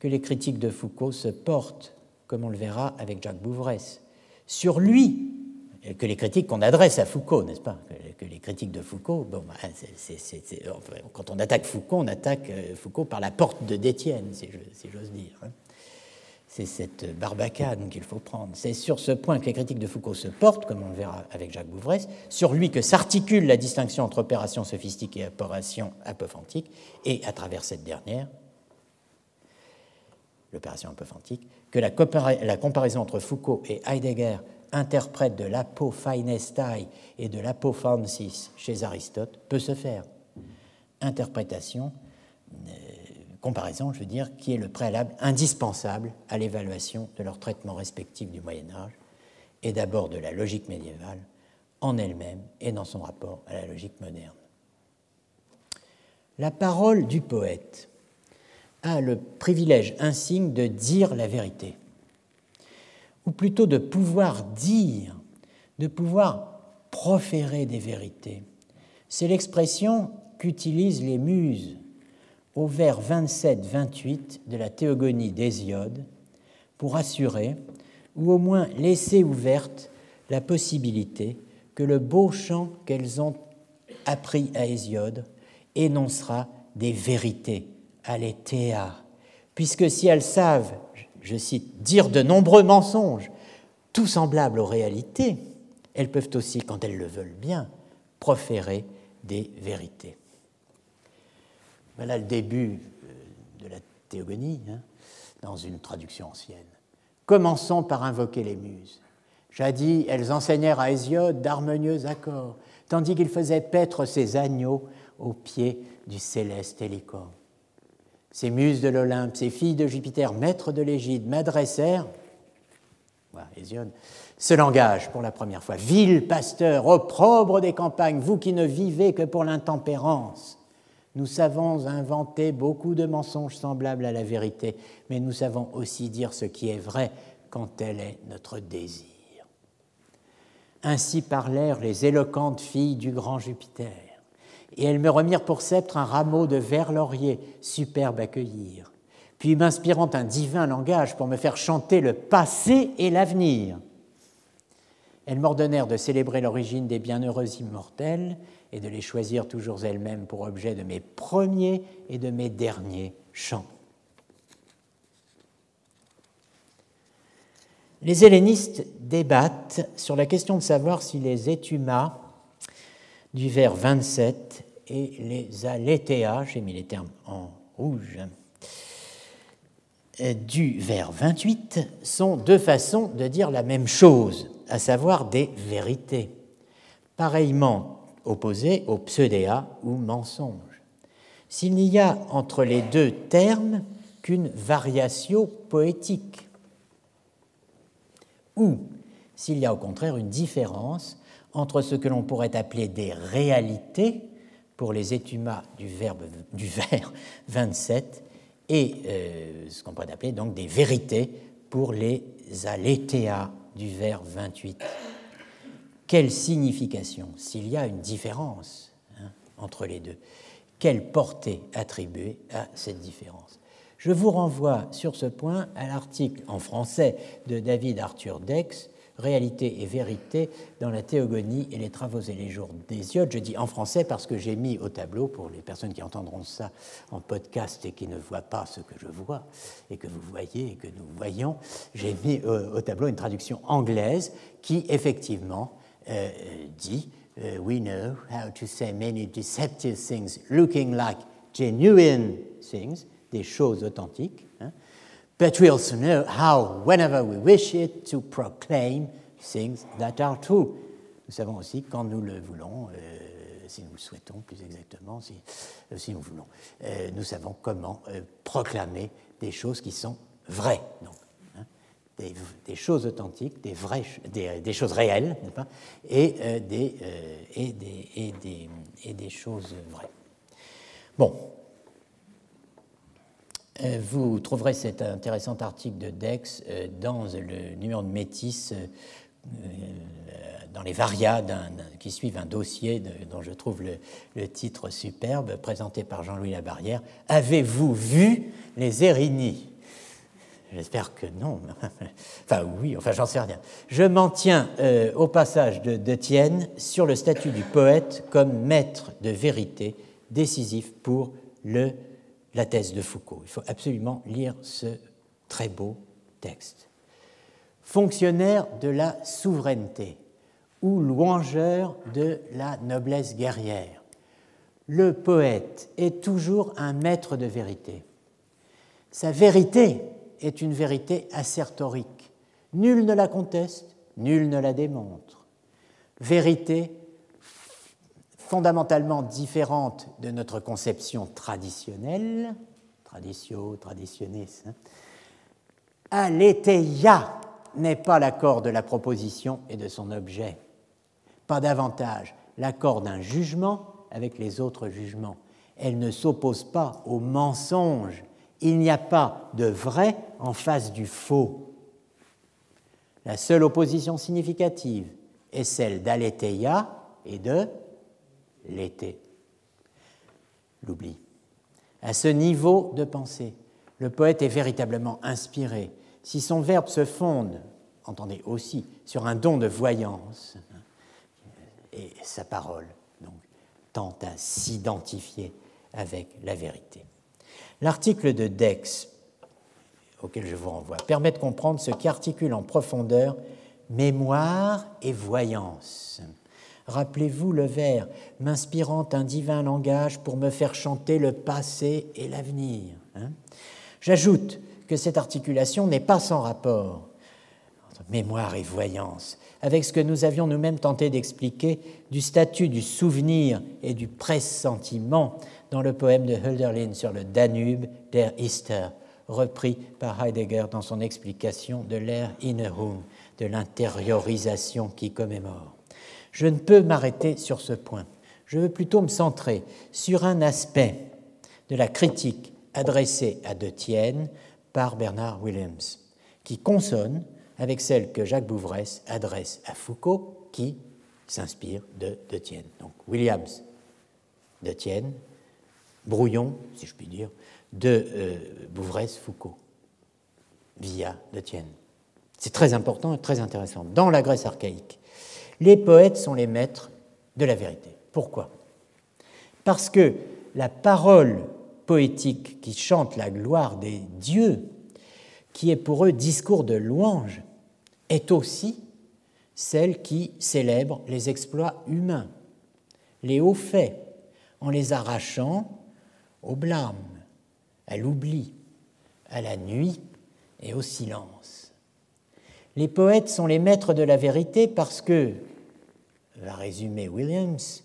que les critiques de Foucault se portent, comme on le verra avec Jacques Bouvresse. Sur lui, que les critiques qu'on adresse à Foucault, n'est-ce pas que, les critiques de Foucault, bah, quand on attaque Foucault, on attaque euh, Foucault par la porte de Détienne, si j'ose dire. Hein. C'est cette barbacane qu'il faut prendre. C'est sur ce point que les critiques de Foucault se portent, comme on le verra avec Jacques Bouvresse, sur lui que s'articule la distinction entre opération sophistique et opération apophantique, et à travers cette dernière, l'opération apophantique, que la, comparaison entre Foucault et Heidegger interprète de l'apophinestai et de l'apophansis chez Aristote peut se faire. Interprétation, euh, comparaison, je veux dire, qui est le préalable indispensable à l'évaluation de leur traitement respectif du Moyen Âge, et d'abord de la logique médiévale en elle-même et dans son rapport à la logique moderne. La parole du poète a le privilège insigne de dire la vérité ou plutôt de pouvoir dire, de pouvoir proférer des vérités. C'est l'expression qu'utilisent les muses au vers 27-28 de la théogonie d'Hésiode pour assurer, ou au moins laisser ouverte, la possibilité que le beau chant qu'elles ont appris à Hésiode énoncera des vérités, aléthéa, puisque si elles savent je cite, dire de nombreux mensonges, tout semblables aux réalités, elles peuvent aussi, quand elles le veulent bien, proférer des vérités. Voilà le début euh, de la théogonie, hein, dans une traduction ancienne. Commençons par invoquer les muses. Jadis, elles enseignèrent à Hésiode d'harmonieux accords, tandis qu'il faisait paître ses agneaux au pied du céleste hélicorne. Ces muses de l'Olympe, ces filles de Jupiter, maîtres de l'Égide, m'adressèrent, voilà, ce langage pour la première fois. Vil pasteur, opprobre des campagnes, vous qui ne vivez que pour l'intempérance. Nous savons inventer beaucoup de mensonges semblables à la vérité, mais nous savons aussi dire ce qui est vrai quand tel est notre désir. Ainsi parlèrent les éloquentes filles du grand Jupiter et elles me remirent pour sceptre un rameau de vert laurier, superbe à cueillir, puis m'inspirant un divin langage pour me faire chanter le passé et l'avenir. Elles m'ordonnèrent de célébrer l'origine des bienheureux immortels et de les choisir toujours elles-mêmes pour objet de mes premiers et de mes derniers chants. Les hellénistes débattent sur la question de savoir si les étumas du vers 27 et les aléthéas, j'ai mis les termes en rouge, du vers 28 sont deux façons de dire la même chose, à savoir des vérités, pareillement opposées au pseudéa ou mensonge. S'il n'y a entre les deux termes qu'une variation poétique, ou s'il y a au contraire une différence entre ce que l'on pourrait appeler des réalités pour les étumas du, verbe, du vers 27 et euh, ce qu'on pourrait appeler donc des vérités pour les aléthéas du vers 28. Quelle signification, s'il y a une différence hein, entre les deux, quelle portée attribuer à cette différence? Je vous renvoie sur ce point à l'article en français de David Arthur Dex réalité et vérité dans la théogonie et les travaux et les jours d'Hésiode. Je dis en français parce que j'ai mis au tableau, pour les personnes qui entendront ça en podcast et qui ne voient pas ce que je vois et que vous voyez et que nous voyons, j'ai mis euh, au tableau une traduction anglaise qui effectivement euh, dit euh, We know how to say many deceptive things looking like genuine things des choses authentiques. But we also know how, whenever we wish it, to proclaim things that are true. Nous savons aussi quand nous le voulons, euh, si nous le souhaitons plus exactement, si, euh, si nous voulons, euh, nous savons comment euh, proclamer des choses qui sont vraies. Donc, hein, des, choses authentiques, des, vraies, des, choses réelles, pas et, des, et, des, choses vraies. Bon, vous trouverez cet intéressant article de Dex euh, dans le numéro de Métis, euh, dans les varias qui suivent un dossier dont je trouve le, titre superbe, présenté par Jean-Louis Labarrière. Avez-vous vu les Érinies J'espère que non. enfin, oui, enfin, j'en sais rien. Je m'en tiens euh, au passage de, de Tienne sur le statut du poète comme maître de vérité décisif pour le la thèse de Foucault. Il faut absolument lire ce très beau texte. Fonctionnaire de la souveraineté ou louangeur de la noblesse guerrière, le poète est toujours un maître de vérité. Sa vérité est une vérité assertorique. Nul ne la conteste, nul ne la démontre. Vérité fondamentalement différente de notre conception traditionnelle, traditio, traditionnis, hein, n'est pas l'accord de la proposition et de son objet, pas davantage l'accord d'un jugement avec les autres jugements. Elle ne s'oppose pas au mensonge. Il n'y a pas de vrai en face du faux. La seule opposition significative est celle d'aletheia et de l'été. L'oubli. À ce niveau de pensée, le poète est véritablement inspiré. Si son verbe se fonde, entendez aussi, sur un don de voyance, et sa parole donc, tend à s'identifier avec la vérité. L'article de Dex, auquel je vous renvoie, permet de comprendre ce qui articule en profondeur mémoire et voyance. Rappelez-vous le vers, m'inspirant un divin langage pour me faire chanter le passé et l'avenir. Hein. J'ajoute que cette articulation n'est pas sans rapport entre mémoire et voyance, avec ce que nous avions nous-mêmes tenté d'expliquer du statut du souvenir et du pressentiment dans le poème de Hölderlin sur le Danube, Der Easter, repris par Heidegger dans son explication de l'ère Innerung, de l'intériorisation qui commémore. Je ne peux m'arrêter sur ce point. Je veux plutôt me centrer sur un aspect de la critique adressée à De Tienne par Bernard Williams, qui consonne avec celle que Jacques Bouvresse adresse à Foucault, qui s'inspire de De Tienne. Donc Williams, De Tienne, brouillon, si je puis dire, de euh, Bouvresse-Foucault, via De Tienne. C'est très important et très intéressant. Dans la Grèce archaïque, les poètes sont les maîtres de la vérité. Pourquoi? Parce que la parole poétique qui chante la gloire des dieux, qui est pour eux discours de louange, est aussi celle qui célèbre les exploits humains, les hauts faits, en les arrachant au blâme, à l'oubli, à la nuit et au silence. Les poètes sont les maîtres de la vérité parce que, va résumer Williams,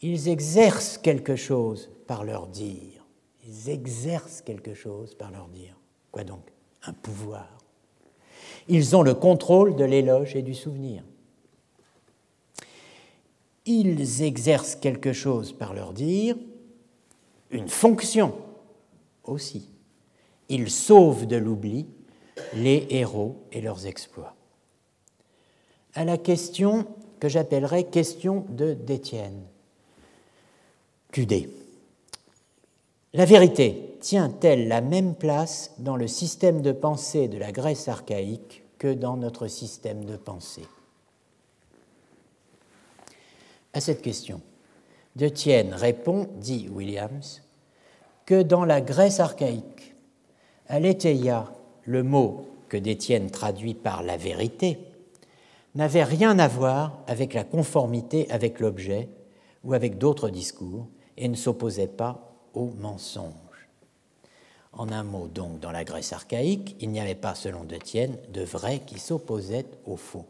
ils exercent quelque chose par leur dire. Ils exercent quelque chose par leur dire. Quoi donc? Un pouvoir. Ils ont le contrôle de l'éloge et du souvenir. Ils exercent quelque chose par leur dire, une fonction aussi. Ils sauvent de l'oubli les héros et leurs exploits. À la question que j'appellerais question de Détienne. QD. La vérité tient-elle la même place dans le système de pensée de la Grèce archaïque que dans notre système de pensée? À cette question, Détienne répond, dit Williams, que dans la Grèce archaïque, aletheia, le mot que Détienne traduit par la vérité, n'avait rien à voir avec la conformité avec l'objet ou avec d'autres discours et ne s'opposait pas au mensonge. En un mot, donc, dans la Grèce archaïque, il n'y avait pas, selon De Tienne, de vrai qui s'opposait au faux.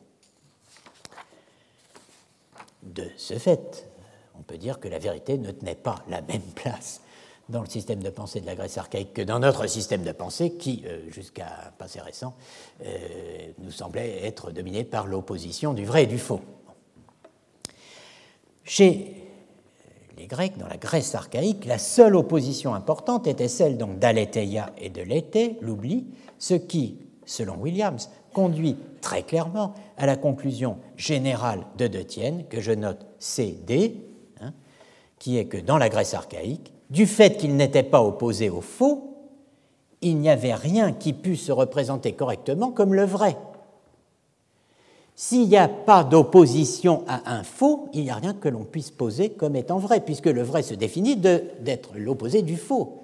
De ce fait, on peut dire que la vérité ne tenait pas la même place dans le système de pensée de la Grèce archaïque que dans notre système de pensée qui, euh, jusqu'à passé récent, euh, nous semblait être dominé par l'opposition du vrai et du faux. Chez les Grecs, dans la Grèce archaïque, la seule opposition importante était celle donc d'Aletheia et de Léthé, l'oubli, ce qui, selon Williams, conduit très clairement à la conclusion générale de De Tienne, que je note CD, hein, qui est que dans la Grèce archaïque, du fait qu'il n'était pas opposé au faux, il n'y avait rien qui pût se représenter correctement comme le vrai. S'il n'y a pas d'opposition à un faux, il n'y a rien que l'on puisse poser comme étant vrai, puisque le vrai se définit d'être l'opposé du faux.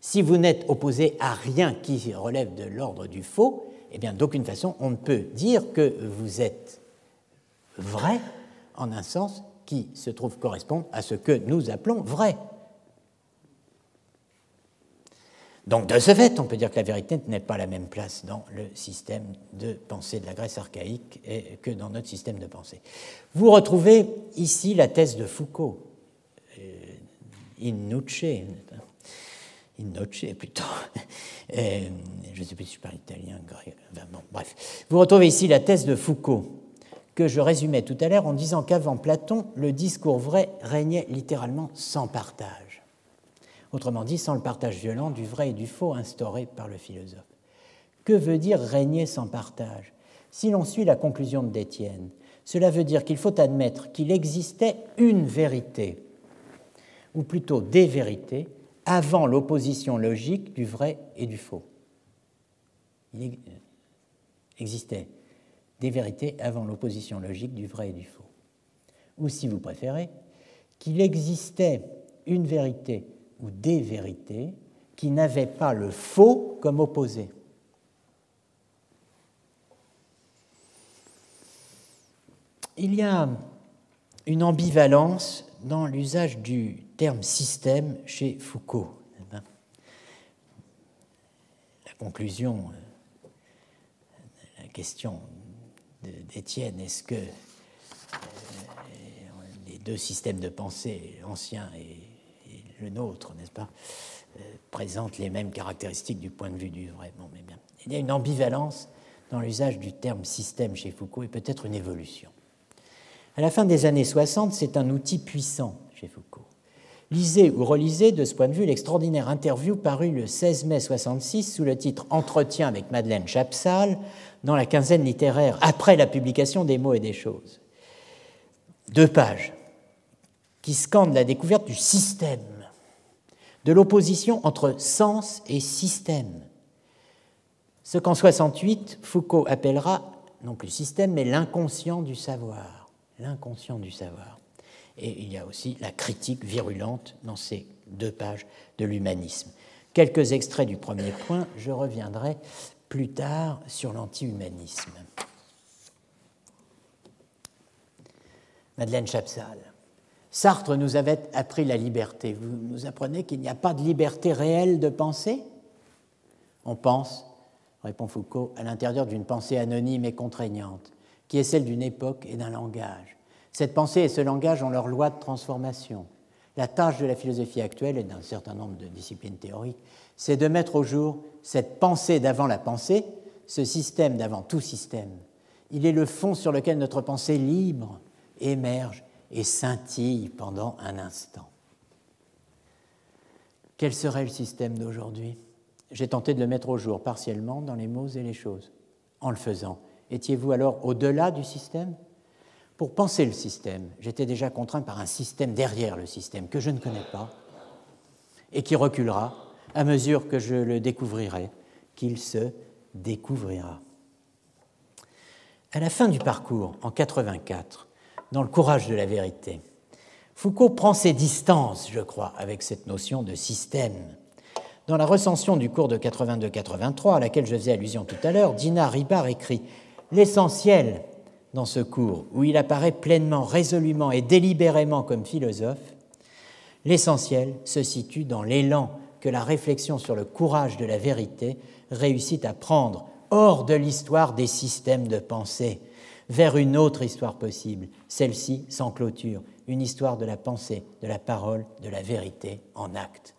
Si vous n'êtes opposé à rien qui relève de l'ordre du faux, eh bien d'aucune façon on ne peut dire que vous êtes vrai en un sens qui se trouve correspondre à ce que nous appelons vrai. Donc, de ce fait, on peut dire que la vérité n'est pas la même place dans le système de pensée de la Grèce archaïque que dans notre système de pensée. Vous retrouvez ici la thèse de Foucault, euh, in nuce, in noce plutôt. Euh, je ne sais plus si je parle italien, grec, bref. Vous retrouvez ici la thèse de Foucault, que je résumais tout à l'heure en disant qu'avant Platon, le discours vrai régnait littéralement sans partage autrement dit sans le partage violent du vrai et du faux instauré par le philosophe. Que veut dire régner sans partage? Si l'on suit la conclusion de Détienne, cela veut dire qu'il faut admettre qu'il existait une vérité, ou plutôt des vérités, avant l'opposition logique du vrai et du faux. Il existait des vérités avant l'opposition logique du vrai et du faux. Ou si vous préférez, qu'il existait une vérité ou des vérités qui n'avaient pas le faux comme opposé. Il y a une ambivalence dans l'usage du terme système chez Foucault. La conclusion, la question d'Étienne, est-ce que euh, les deux systèmes de pensée, anciens et le nôtre, n'est-ce pas, euh, présente les mêmes caractéristiques du point de vue du vrai. mais bien. Il y a une ambivalence dans l'usage du terme système chez Foucault et peut-être une évolution. À la fin des années 60, c'est un outil puissant chez Foucault. Lisez ou relisez de ce point de vue l'extraordinaire interview parue le 16 mai 66 sous le titre Entretien avec Madeleine Chapsal dans la quinzaine littéraire après la publication des mots et des choses. Deux pages qui scandent la découverte du système de l'opposition entre sens et système. Ce qu'en 68, Foucault appellera non plus système, mais l'inconscient du savoir. L'inconscient du savoir. Et il y a aussi la critique virulente dans ces deux pages de l'humanisme. Quelques extraits du premier point, je reviendrai plus tard sur l'anti-humanisme. Madeleine Chapsal. Sartre nous avait appris la liberté. Vous nous apprenez qu'il n'y a pas de liberté réelle de penser On pense, répond Foucault, à l'intérieur d'une pensée anonyme et contraignante, qui est celle d'une époque et d'un langage. Cette pensée et ce langage ont leur loi de transformation. La tâche de la philosophie actuelle et d'un certain nombre de disciplines théoriques, c'est de mettre au jour cette pensée d'avant la pensée, ce système d'avant tout système. Il est le fond sur lequel notre pensée libre émerge et scintille pendant un instant. Quel serait le système d'aujourd'hui? J'ai tenté de le mettre au jour partiellement dans les mots et les choses. En le faisant, étiez-vous alors au-delà du système? Pour penser le système, j'étais déjà contraint par un système derrière le système que je ne connais pas et qui reculera à mesure que je le découvrirai, qu'il se découvrira. À la fin du parcours, en 84, dans le courage de la vérité. Foucault prend ses distances, je crois, avec cette notion de système. Dans la recension du cours de 82-83, à laquelle je faisais allusion tout à l'heure, Dina Ribard écrit L'essentiel dans ce cours, où il apparaît pleinement, résolument et délibérément comme philosophe, l'essentiel se situe dans l'élan que la réflexion sur le courage de la vérité réussit à prendre hors de l'histoire des systèmes de pensée vers une autre histoire possible, celle-ci sans clôture, une histoire de la pensée, de la parole, de la vérité en acte.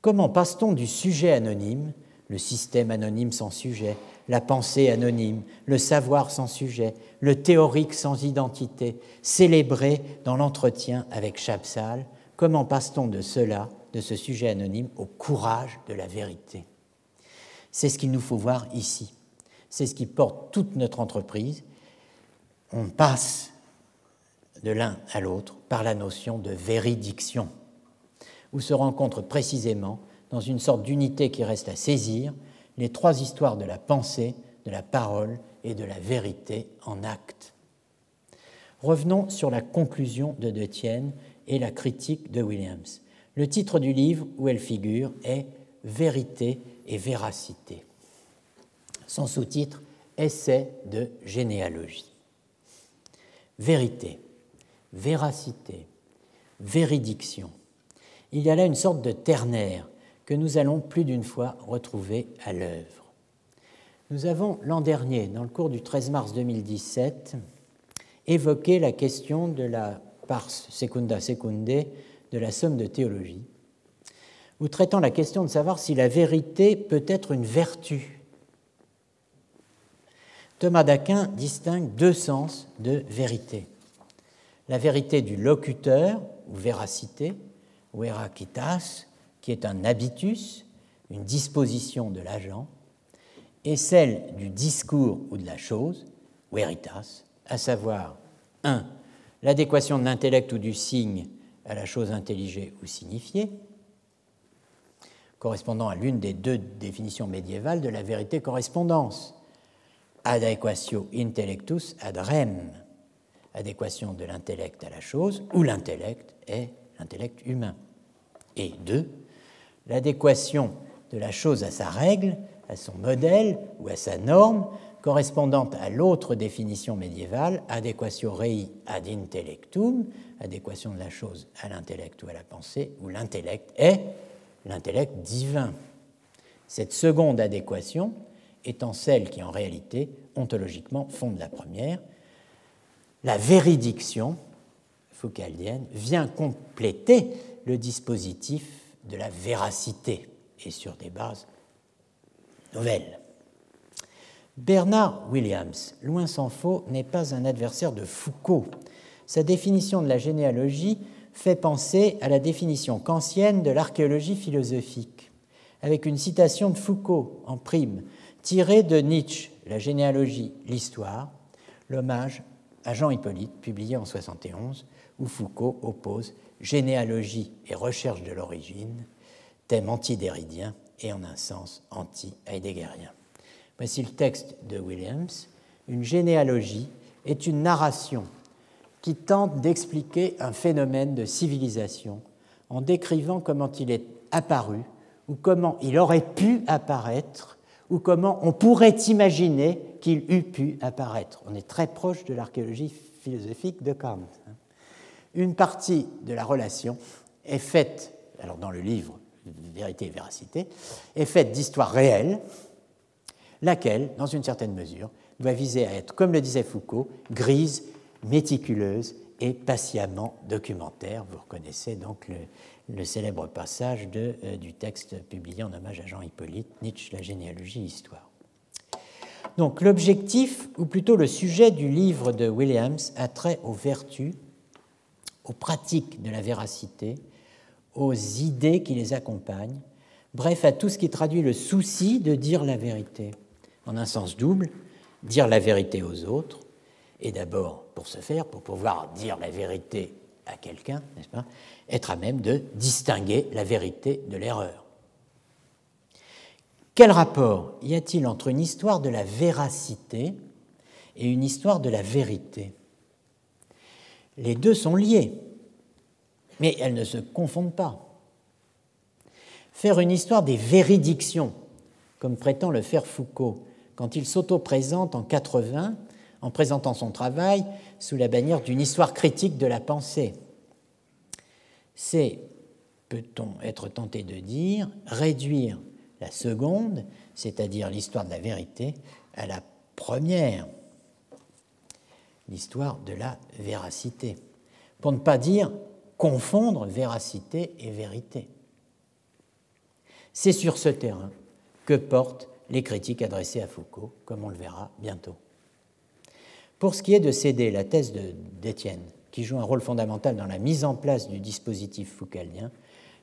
Comment passe-t-on du sujet anonyme, le système anonyme sans sujet, la pensée anonyme, le savoir sans sujet, le théorique sans identité, célébré dans l'entretien avec Chapsal, comment passe-t-on de cela, de ce sujet anonyme, au courage de la vérité? C'est ce qu'il nous faut voir ici. C'est ce qui porte toute notre entreprise. On passe de l'un à l'autre par la notion de véridiction, où se rencontrent précisément, dans une sorte d'unité qui reste à saisir, les trois histoires de la pensée, de la parole et de la vérité en acte. Revenons sur la conclusion de De Tienne et la critique de Williams. Le titre du livre où elle figure est Vérité et véracité. Son sous-titre Essai de généalogie. Vérité, véracité, véridiction. Il y a là une sorte de ternaire que nous allons plus d'une fois retrouver à l'œuvre. Nous avons l'an dernier, dans le cours du 13 mars 2017, évoqué la question de la pars secunda secunde de la somme de théologie, ou traitant la question de savoir si la vérité peut être une vertu. Thomas d'Aquin distingue deux sens de vérité. La vérité du locuteur, ou véracité, ou erakitas, qui est un habitus, une disposition de l'agent, et celle du discours ou de la chose, veritas, à savoir 1. L'adéquation de l'intellect ou du signe à la chose intelligée ou signifiée, correspondant à l'une des deux définitions médiévales de la vérité correspondance, adequatio intellectus ad rem, adéquation de l'intellect à la chose, où l'intellect est l'intellect humain. Et 2 l'adéquation de la chose à sa règle, à son modèle ou à sa norme, correspondant à l'autre définition médiévale, adéquatio rei ad intellectum, adéquation de la chose à l'intellect ou à la pensée, où l'intellect est l'intellect divin. Cette seconde adéquation étant celle qui en réalité, ontologiquement, fonde la première, la véridiction foucaldienne vient compléter le dispositif de la véracité et sur des bases nouvelles. Bernard Williams, loin s'en faut, n'est pas un adversaire de Foucault. Sa définition de la généalogie fait penser à la définition kantienne de l'archéologie philosophique, avec une citation de Foucault en prime, tirée de Nietzsche, La généalogie, l'histoire, l'hommage à Jean Hippolyte, publié en 71, où Foucault oppose généalogie et recherche de l'origine, thème antidéridien et en un sens anti-heideggerien. Voici le texte de Williams. Une généalogie est une narration qui tente d'expliquer un phénomène de civilisation en décrivant comment il est apparu ou comment il aurait pu apparaître ou comment on pourrait imaginer qu'il eût pu apparaître. On est très proche de l'archéologie philosophique de Kant une partie de la relation est faite, alors dans le livre Vérité et Véracité, est faite d'histoires réelles, laquelle, dans une certaine mesure, doit viser à être, comme le disait Foucault, grise, méticuleuse et patiemment documentaire. Vous reconnaissez donc le, célèbre passage de, euh, du texte publié en hommage à Jean Hippolyte, Nietzsche, La généalogie histoire. Donc l'objectif, ou plutôt le sujet du livre de Williams, a trait aux vertus aux pratiques de la véracité, aux idées qui les accompagnent, bref à tout ce qui traduit le souci de dire la vérité, en un sens double, dire la vérité aux autres, et d'abord, pour ce faire, pour pouvoir dire la vérité à quelqu'un, n'est-ce pas, être à même de distinguer la vérité de l'erreur. Quel rapport y a-t-il entre une histoire de la véracité et une histoire de la vérité? Les deux sont liés, mais elles ne se confondent pas. Faire une histoire des véridictions, comme prétend le faire Foucault, quand il s'auto-présente en 80 en présentant son travail sous la bannière d'une histoire critique de la pensée, c'est peut-on être tenté de dire, réduire la seconde, c'est-à-dire l'histoire de la vérité, à la première, l'histoire de la véracité, pour ne pas dire confondre véracité et vérité. C'est sur ce terrain que portent les critiques adressées à Foucault, comme on le verra bientôt. Pour ce qui est de céder la thèse d'Étienne, qui joue un rôle fondamental dans la mise en place du dispositif foucaldien,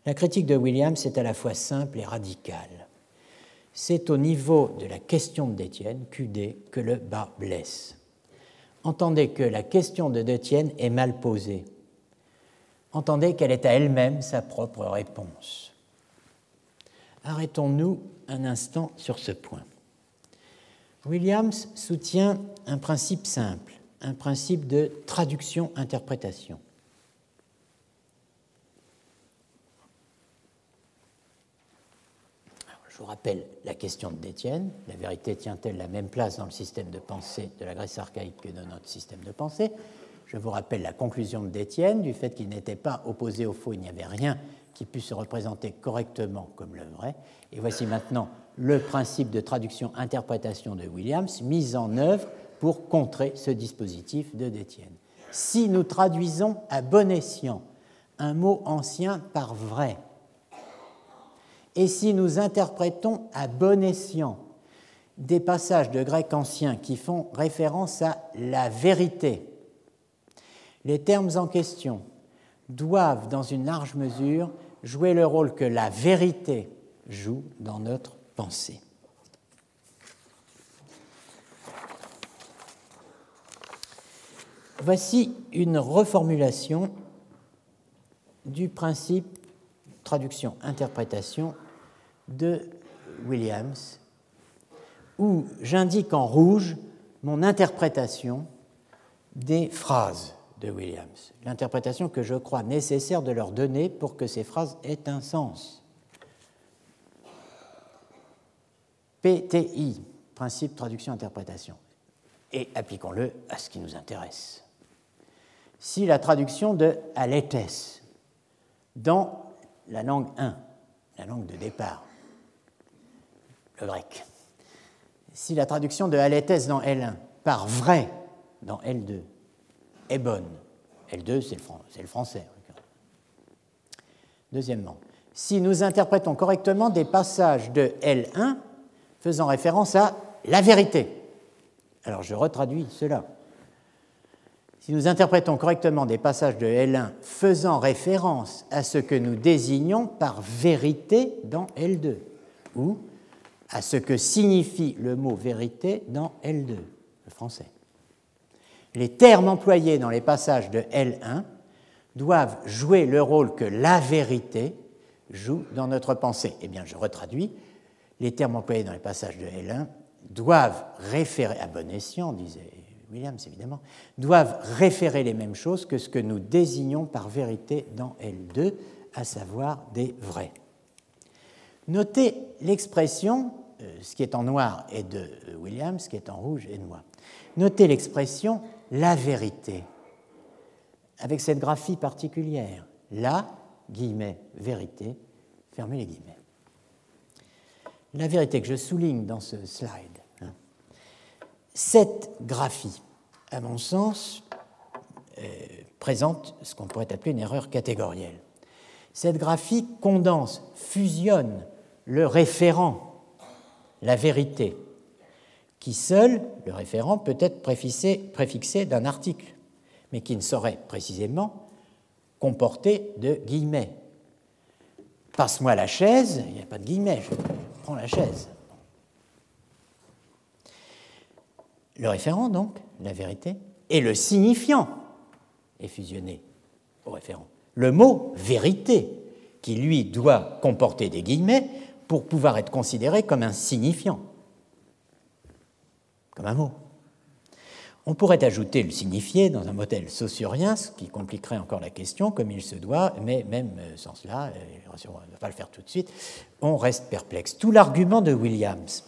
la critique de Williams est à la fois simple et radicale. C'est au niveau de la question d'Étienne, QD, que le bas blesse. Entendez que la question de Détienne est mal posée. Entendez qu'elle est à elle-même sa propre réponse. Arrêtons-nous un instant sur ce point. Williams soutient un principe simple, un principe de traduction-interprétation. Je vous rappelle la question de Détienne. La vérité tient-elle la même place dans le système de pensée de la Grèce archaïque que dans notre système de pensée? Je vous rappelle la conclusion de Détienne, du fait qu'il n'était pas opposé au faux, il n'y avait rien qui puisse se représenter correctement comme le vrai. Et voici maintenant le principe de traduction-interprétation de Williams mis en œuvre pour contrer ce dispositif de Détienne. Si nous traduisons à bon escient un mot ancien par vrai, et si nous interprétons à bon escient des passages de grec ancien qui font référence à la vérité, les termes en question doivent, dans une large mesure, jouer le rôle que la vérité joue dans notre Voici une reformulation du principe traduction-interprétation de Williams, où j'indique en rouge mon interprétation des phrases de Williams, l'interprétation que je crois nécessaire de leur donner pour que ces phrases aient un sens. PTI, principe traduction-interprétation. Et appliquons-le à ce qui nous intéresse. Si la traduction de Aletes dans la langue 1, la langue de départ, le grec. Si la traduction de Aletes dans L1 par vrai dans L2 est bonne, L2 c'est le, le français. Deuxièmement, si nous interprétons correctement des passages de L1 faisant référence à la vérité, alors je retraduis cela. Si nous interprétons correctement des passages de L1 faisant référence à ce que nous désignons par vérité dans L2, ou à ce que signifie le mot vérité dans L2, le français. Les termes employés dans les passages de L1 doivent jouer le rôle que la vérité joue dans notre pensée. Eh bien, je retraduis. Les termes employés dans les passages de L1 doivent référer, à bon escient, disait Williams évidemment, doivent référer les mêmes choses que ce que nous désignons par vérité dans L2, à savoir des vrais. Notez l'expression, euh, ce qui est en noir est de euh, Williams, ce qui est en rouge est de moi. Notez l'expression la vérité, avec cette graphie particulière. La, guillemets, vérité, fermez les guillemets. La vérité que je souligne dans ce slide cette graphie, à mon sens, euh, présente ce qu'on pourrait appeler une erreur catégorielle. Cette graphie condense, fusionne le référent, la vérité, qui seul, le référent, peut être préfixé, d'un article, mais qui ne saurait précisément comporter de guillemets. Passe-moi la chaise, il n'y a pas de guillemets, la chaise. Le référent, donc, la vérité, et le signifiant est fusionné au référent. Le mot vérité, qui lui doit comporter des guillemets pour pouvoir être considéré comme un signifiant, comme un mot. On pourrait ajouter le signifié dans un modèle saussurien, ce qui compliquerait encore la question, comme il se doit, mais même euh, sans cela, euh, on ne va pas le faire tout de suite, on reste perplexe. Tout l'argument de Williams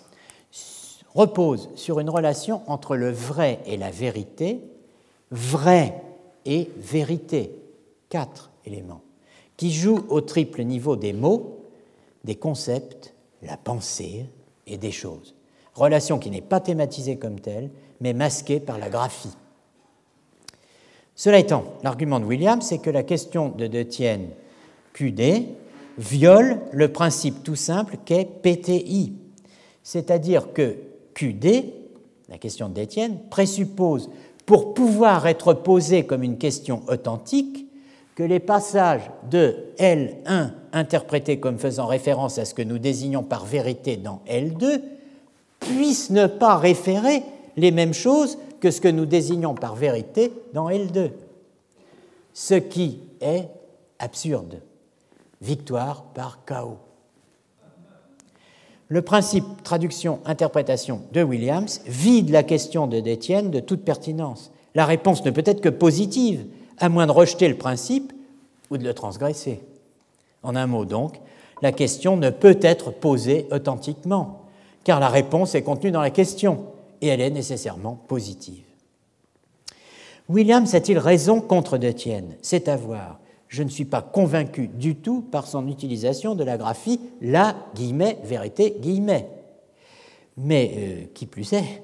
repose sur une relation entre le vrai et la vérité, vrai et vérité, quatre éléments, qui joue au triple niveau des mots, des concepts, la pensée et des choses. Relation qui n'est pas thématisée comme telle, mais masquée par la graphie. Cela étant, l'argument de William, c'est que la question de De Tienne QD viole le principe tout simple qu'est PTI, c'est-à-dire que QD, la question d'Étienne, présuppose, pour pouvoir être posée comme une question authentique, que les passages de L1 interprétés comme faisant référence à ce que nous désignons par vérité dans L2 puissent ne pas référer les mêmes choses que ce que nous désignons par vérité dans L2. Ce qui est absurde. Victoire par chaos. Le principe traduction-interprétation de Williams vide la question de Détienne de toute pertinence. La réponse ne peut être que positive, à moins de rejeter le principe ou de le transgresser. En un mot donc, la question ne peut être posée authentiquement, car la réponse est contenue dans la question, et elle est nécessairement positive. Williams a-t-il raison contre Détienne C'est à voir. Je ne suis pas convaincu du tout par son utilisation de la graphie la guillemets vérité guillemets. Mais euh, qui plus est,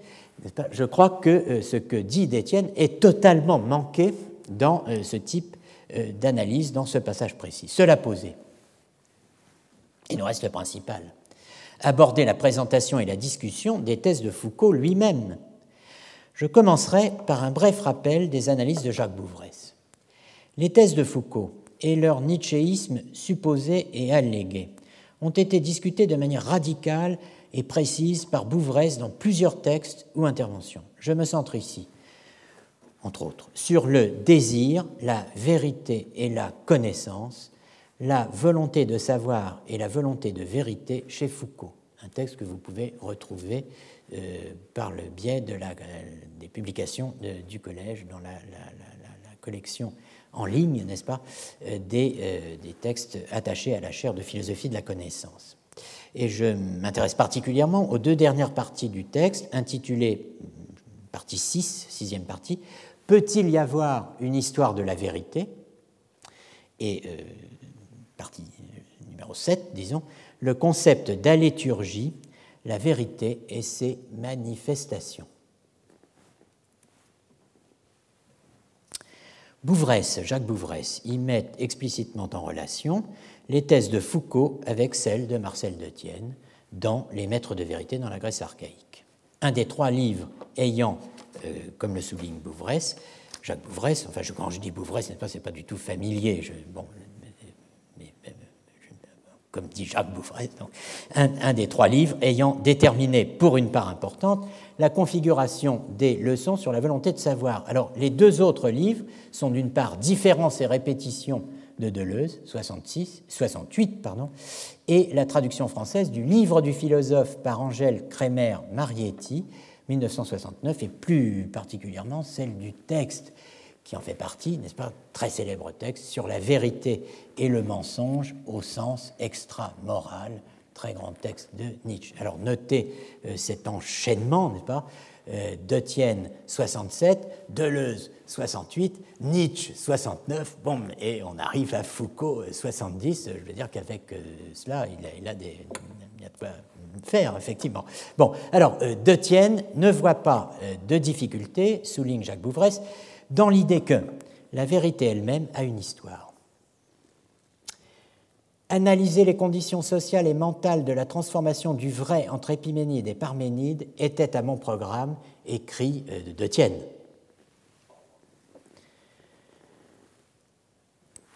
je crois que euh, ce que dit Détienne est totalement manqué dans euh, ce type d'analyse, dans ce passage précis. Cela posé, il nous reste le principal aborder la présentation et la discussion des thèses de Foucault lui-même. Je commencerai par un bref rappel des analyses de Jacques Bouvresse. Les thèses de Foucault et leur nietzschéisme supposé et allégué ont été discutées de manière radicale et précise par Bouvresse dans plusieurs textes ou interventions. Je me centre ici, entre autres, sur le désir, la vérité et la connaissance, la volonté de savoir et la volonté de vérité chez Foucault, un texte que vous pouvez retrouver euh, par le biais la, des publications du collège dans la, collection en ligne, n'est-ce pas, euh, des, euh, textes attachés à la chaire de philosophie de la connaissance. Et je m'intéresse particulièrement aux deux dernières parties du texte, intitulées partie 6, sixième partie, Peut-il y avoir une histoire de la vérité? Partie numéro 7, disons, le concept d'alléturgie, la vérité et ses manifestations. Bouvresse, Jacques Bouvresse, y met explicitement en relation les thèses de Foucault avec celles de Marcel de Tienne dans Les Maîtres de vérité dans la Grèce archaïque. Un des trois livres ayant, euh, comme le souligne Bouvresse, Jacques Bouvresse, enfin quand je dis Bouvresse, ce n'est pas, du tout familier, je, bon, comme dit Jacques Bouffret, un, des trois livres ayant déterminé pour une part importante la configuration des leçons sur la volonté de savoir. Alors, les deux autres livres sont d'une part Différence et répétition de Deleuze, 66, 68, pardon, et la traduction française du livre du philosophe par Angèle Crémer Marietti, 1969, et plus particulièrement celle du texte qui en fait partie, n'est-ce pas, très célèbre texte sur la vérité et le mensonge au sens extra-moral, très grand texte de Nietzsche. Alors notez euh, cet enchaînement, n'est-ce pas euh, Tienne 67, Deleuze 68, Nietzsche 69, bon, et on arrive à Foucault 70. Je veux dire qu'avec euh, cela, il a, a, des, il a de quoi faire, effectivement. Bon, alors, euh, De Tienne ne voit pas de difficulté, souligne Jacques Bouvresse, dans l'idée que la vérité elle-même a une histoire. Analyser les conditions sociales et mentales de la transformation du vrai entre Épiménide et Parménide était à mon programme, écrit euh, de Tienne.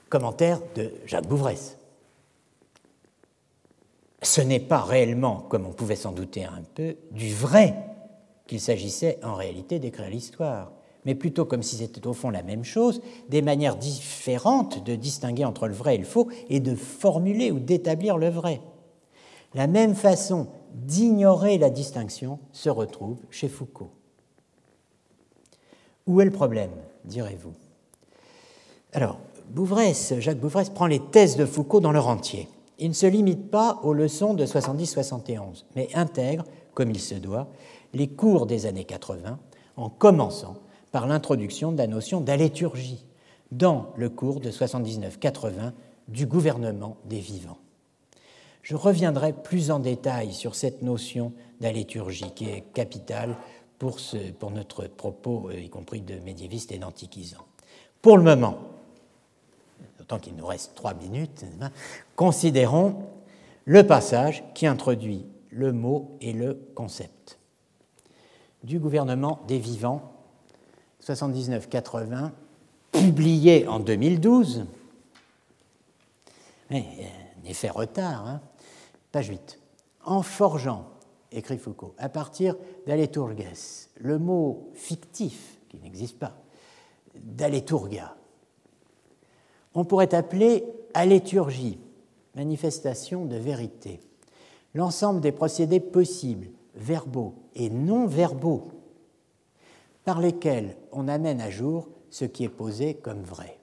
Commentaire de Jacques Bouvresse. Ce n'est pas réellement, comme on pouvait s'en douter un peu, du vrai qu'il s'agissait en réalité d'écrire l'histoire mais plutôt comme si c'était au fond la même chose, des manières différentes de distinguer entre le vrai et le faux et de formuler ou d'établir le vrai. La même façon d'ignorer la distinction se retrouve chez Foucault. Où est le problème, direz-vous? Alors, Jacques Bouvresse prend les thèses de Foucault dans leur entier. Il ne se limite pas aux leçons de 70-71, mais intègre, comme il se doit, les cours des années 80 en commençant par l'introduction de la notion d'alléturgie dans le cours de 79-80 du gouvernement des vivants. Je reviendrai plus en détail sur cette notion d'aléturgie qui est capitale pour, ce, pour notre propos, euh, y compris de médiévistes et d'antiquisants. Pour le moment, d'autant qu'il nous reste trois minutes, considérons le passage qui introduit le mot et le concept. Du gouvernement des vivants, 79-80, publié en 2012, mais un effet retard, hein. page 8. En forgeant, écrit Foucault, à partir d'Aleturges, le mot fictif, qui n'existe pas, d'Aleturga, on pourrait appeler aléturgie, manifestation de vérité, l'ensemble des procédés possibles, verbaux et non verbaux, par lesquels on amène à jour ce qui est posé comme vrai,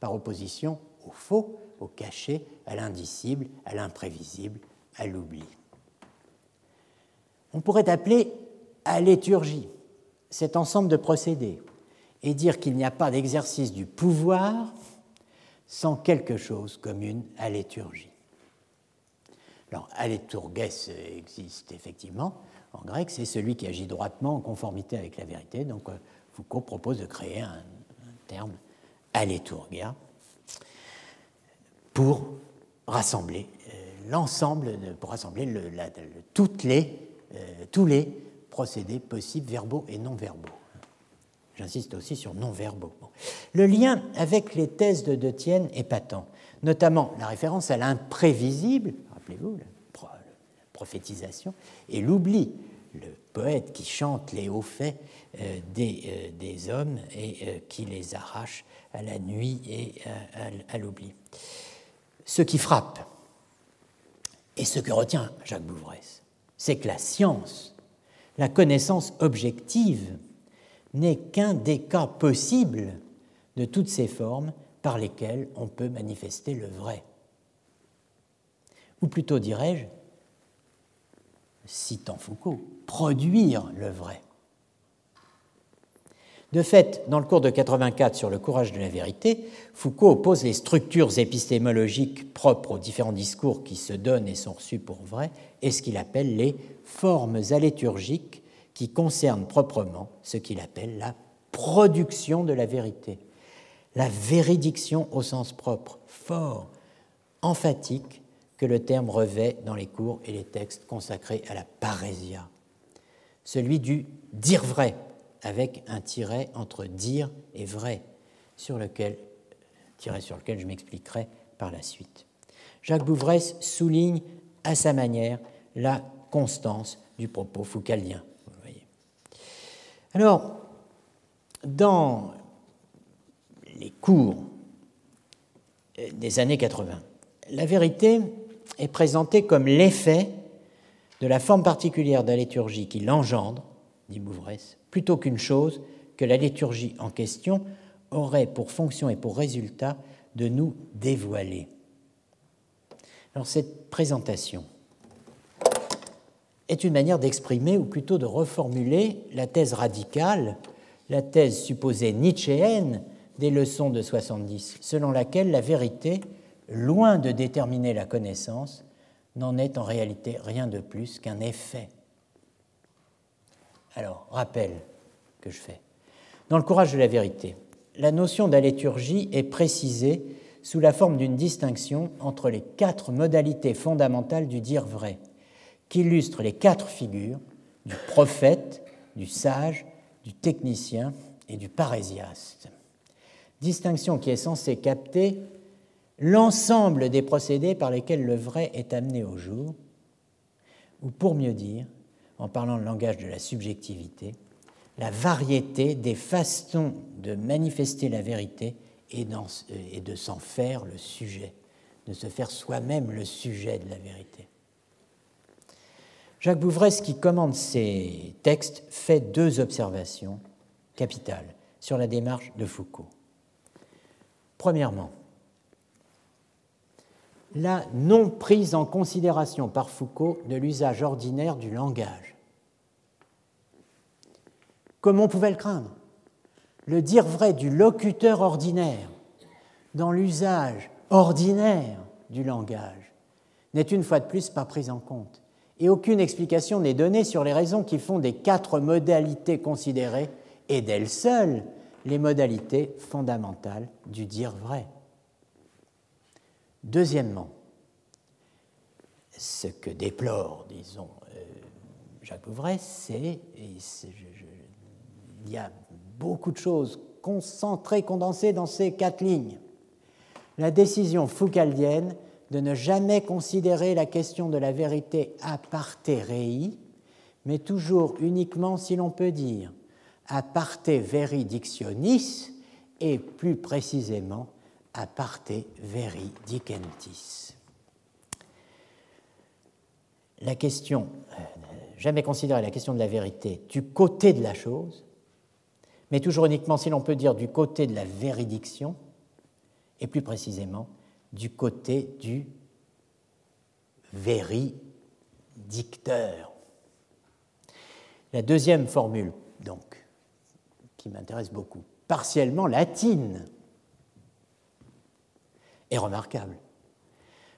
par opposition au faux, au caché, à l'indicible, à l'imprévisible, à l'oubli. On pourrait appeler à liturgie cet ensemble de procédés et dire qu'il n'y a pas d'exercice du pouvoir sans quelque chose commune à liturgie. Alors, alétourges existe effectivement. En grec, c'est celui qui agit droitement en conformité avec la vérité. Donc, euh, Foucault propose de créer un, terme alétourgia pour rassembler euh, l'ensemble, pour rassembler toutes les, euh, tous les procédés possibles, verbaux et non verbaux. J'insiste aussi sur non verbaux. Le lien avec les thèses de De est patent, notamment la référence à l'imprévisible, rappelez-vous, prophétisation, et l'oubli, le poète qui chante les hauts faits euh, des, des, hommes et qui les arrache à la nuit et à l'oubli ce qui frappe et ce que retient Jacques Bouvresse, c'est que la science, la connaissance objective, n'est qu'un des cas possibles de toutes ces formes par lesquelles on peut manifester le vrai. Ou plutôt dirais-je, citant Foucault, produire le vrai. De fait, dans le cours de 84 sur le courage de la vérité, Foucault oppose les structures épistémologiques propres aux différents discours qui se donnent et sont reçus pour vrais et ce qu'il appelle les formes aléturgiques qui concernent proprement ce qu'il appelle la production de la vérité, la véridiction au sens propre, fort, emphatique que le terme revêt dans les cours et les textes consacrés à la parésia, celui du dire vrai avec un tiret entre dire et vrai, sur lequel, sur lequel je m'expliquerai par la suite. Jacques Bouvresse souligne à sa manière la constance du propos foucaldien. Vous voyez. Alors, dans les cours des années 80, la vérité est présentée comme l'effet de la forme particulière de la liturgie qui l'engendre, dit Bouvresse, plutôt qu'une chose que la liturgie en question aurait pour fonction et pour résultat de nous dévoiler. Alors cette présentation est une manière d'exprimer, ou plutôt de reformuler, la thèse radicale, la thèse supposée nietzschéenne des leçons de 70, selon laquelle la vérité, loin de déterminer la connaissance, n'en est en réalité rien de plus qu'un effet alors, rappel que je fais. Dans le courage de la vérité, la notion d'aléturgie est précisée sous la forme d'une distinction entre les quatre modalités fondamentales du dire vrai, qui illustrent les quatre figures du prophète, du sage, du technicien et du parésiaste. Distinction qui est censée capter l'ensemble des procédés par lesquels le vrai est amené au jour, ou pour mieux dire, en parlant le langage de la subjectivité, la variété des façons de manifester la vérité et, de s'en faire le sujet, de se faire soi-même le sujet de la vérité. Jacques Bouvresse, qui commande ces textes, fait deux observations capitales sur la démarche de Foucault. Premièrement, la non prise en considération par Foucault de l'usage ordinaire du langage. Comme on pouvait le craindre, le dire vrai du locuteur ordinaire dans l'usage ordinaire du langage n'est une fois de plus pas prise en compte, et aucune explication n'est donnée sur les raisons qui font des quatre modalités considérées, et d'elles seules, les modalités fondamentales du dire vrai. Deuxièmement, ce que déplore, disons, euh, Jacques Bouvray, c'est, il y a beaucoup de choses concentrées, condensées dans ces quatre lignes. La décision foucaldienne de ne jamais considérer la question de la vérité a parte rei, mais toujours uniquement, si l'on peut dire, a parte veridictionis et plus précisément a parte veridicentis. La question, euh, jamais considérer la question de la vérité du côté de la chose, mais toujours uniquement, si l'on peut dire, du côté de la véridiction, et plus précisément du côté du véridicteur. La deuxième formule, donc, qui m'intéresse beaucoup, partiellement latine, est remarquable.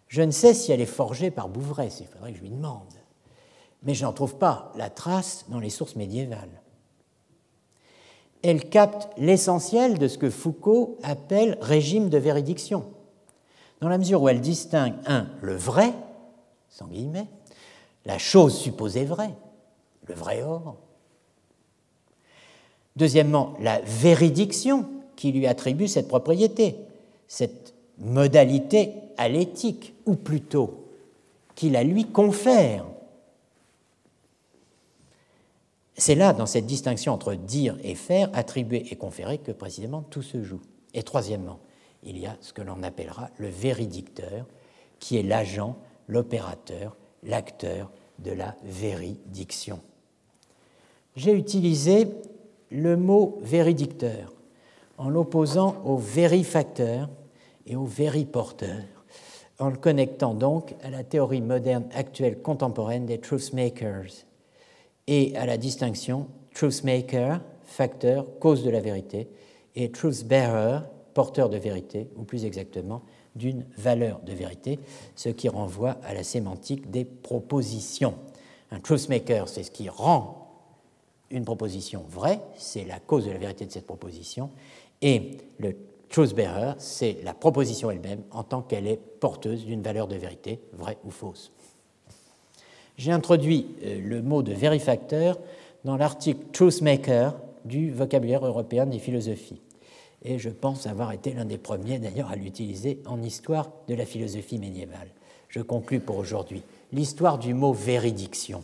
Je ne sais si elle est forgée par Bouvray, il faudrait que je lui demande, mais je n'en trouve pas la trace dans les sources médiévales. Elle capte l'essentiel de ce que Foucault appelle régime de véridiction, dans la mesure où elle distingue, un, le vrai, sans guillemets, la chose supposée vraie, le vrai or. Deuxièmement, la véridiction qui lui attribue cette propriété, cette modalité à l'éthique, ou plutôt qui la lui confère. C'est là, dans cette distinction entre dire et faire, attribuer et conférer, que précisément tout se joue. Et troisièmement, il y a ce que l'on appellera le véridicteur, qui est l'agent, l'opérateur, l'acteur de la véridiction. J'ai utilisé le mot véridicteur en l'opposant au vérifacteur et au vériporteur, en le connectant donc à la théorie moderne actuelle contemporaine des truthmakers et à la distinction truthmaker, facteur, cause de la vérité, et truthbearer, porteur de vérité, ou plus exactement d'une valeur de vérité, ce qui renvoie à la sémantique des propositions. Un truthmaker, c'est ce qui rend une proposition vraie, c'est la cause de la vérité de cette proposition, et le truthbearer, c'est la proposition elle-même en tant qu'elle est porteuse d'une valeur de vérité, vraie ou fausse. J'ai introduit euh, le mot de vérifacteur dans l'article Truthmaker du vocabulaire européen des philosophies et je pense avoir été l'un des premiers d'ailleurs à l'utiliser en histoire de la philosophie médiévale. Je conclus pour aujourd'hui. L'histoire du mot véridiction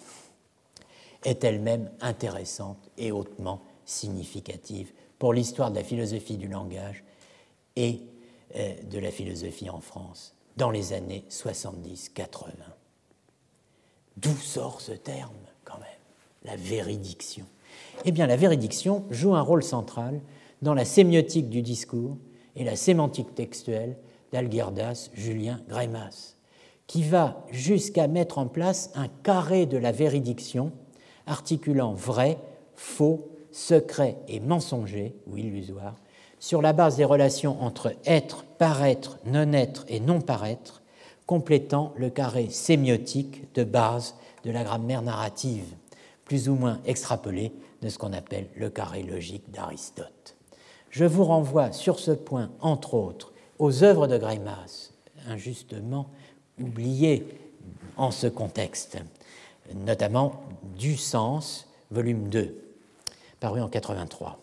est elle-même intéressante et hautement significative pour l'histoire de la philosophie du langage et euh, de la philosophie en France dans les années 70-80. D'où sort ce terme quand même, la véridiction? Eh bien, la véridiction joue un rôle central dans la sémiotique du discours et la sémantique textuelle d'Algirdas Julien Greimas, qui va jusqu'à mettre en place un carré de la véridiction articulant vrai, faux, secret et mensonger ou illusoire sur la base des relations entre être, paraître, non-être et non-paraître, complétant le carré sémiotique de base de la grammaire narrative, plus ou moins extrapolé de ce qu'on appelle le carré logique d'Aristote. Je vous renvoie sur ce point, entre autres, aux œuvres de Greimas, injustement oubliées en ce contexte, notamment Du Sens, volume 2, paru en 83.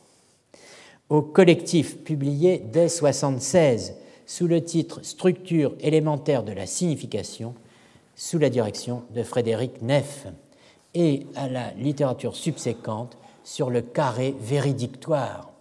Au collectif publié dès 1976 sous le titre Structure élémentaire de la signification, sous la direction de Frédéric Neff, et à la littérature subséquente sur le carré véridictoire.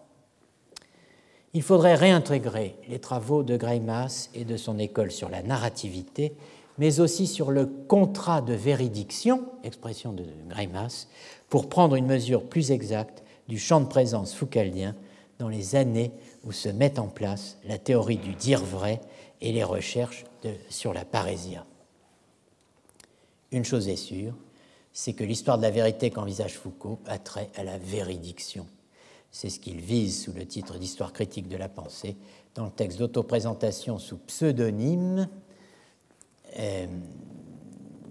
Il faudrait réintégrer les travaux de Greimas et de son école sur la narrativité, mais aussi sur le contrat de véridiction, expression de Greimas, pour prendre une mesure plus exacte du champ de présence foucaldien dans les années où se met en place la théorie du dire vrai et les recherches sur la parésia. Une chose est sûre, c'est que l'histoire de la vérité qu'envisage Foucault a trait à la véridiction C'est ce qu'il vise sous le titre d'Histoire critique de la pensée dans le texte d'autoprésentation sous pseudonyme euh,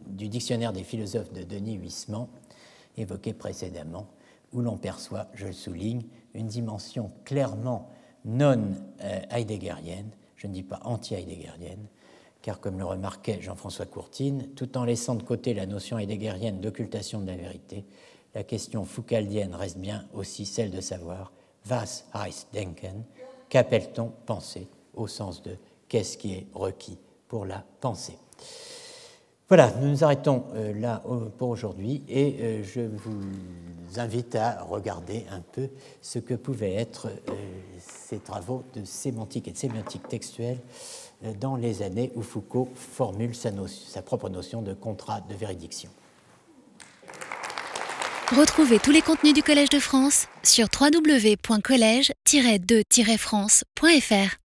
du dictionnaire des philosophes de Denis Huisman, évoqué précédemment, où l'on perçoit, je le souligne, une dimension clairement non euh, heideggerienne, je ne dis pas anti-heideggerienne, car comme le remarquait Jean-François Courtine, tout en laissant de côté la notion heideggerienne d'occultation de la vérité, la question foucaldienne reste bien aussi celle de savoir was heißt denken, qu'appelle-t-on penser au sens de qu'est-ce qui est requis pour la pensée. Voilà, nous nous arrêtons euh, là pour aujourd'hui et euh, je vous invite à regarder un peu ce que pouvaient être euh, ces travaux de sémantique et de sémiotique textuelle dans les années où Foucault formule sa, sa propre notion de contrat de véridiction. Retrouvez tous les contenus du Collège de France sur www.colège-2-france.fr.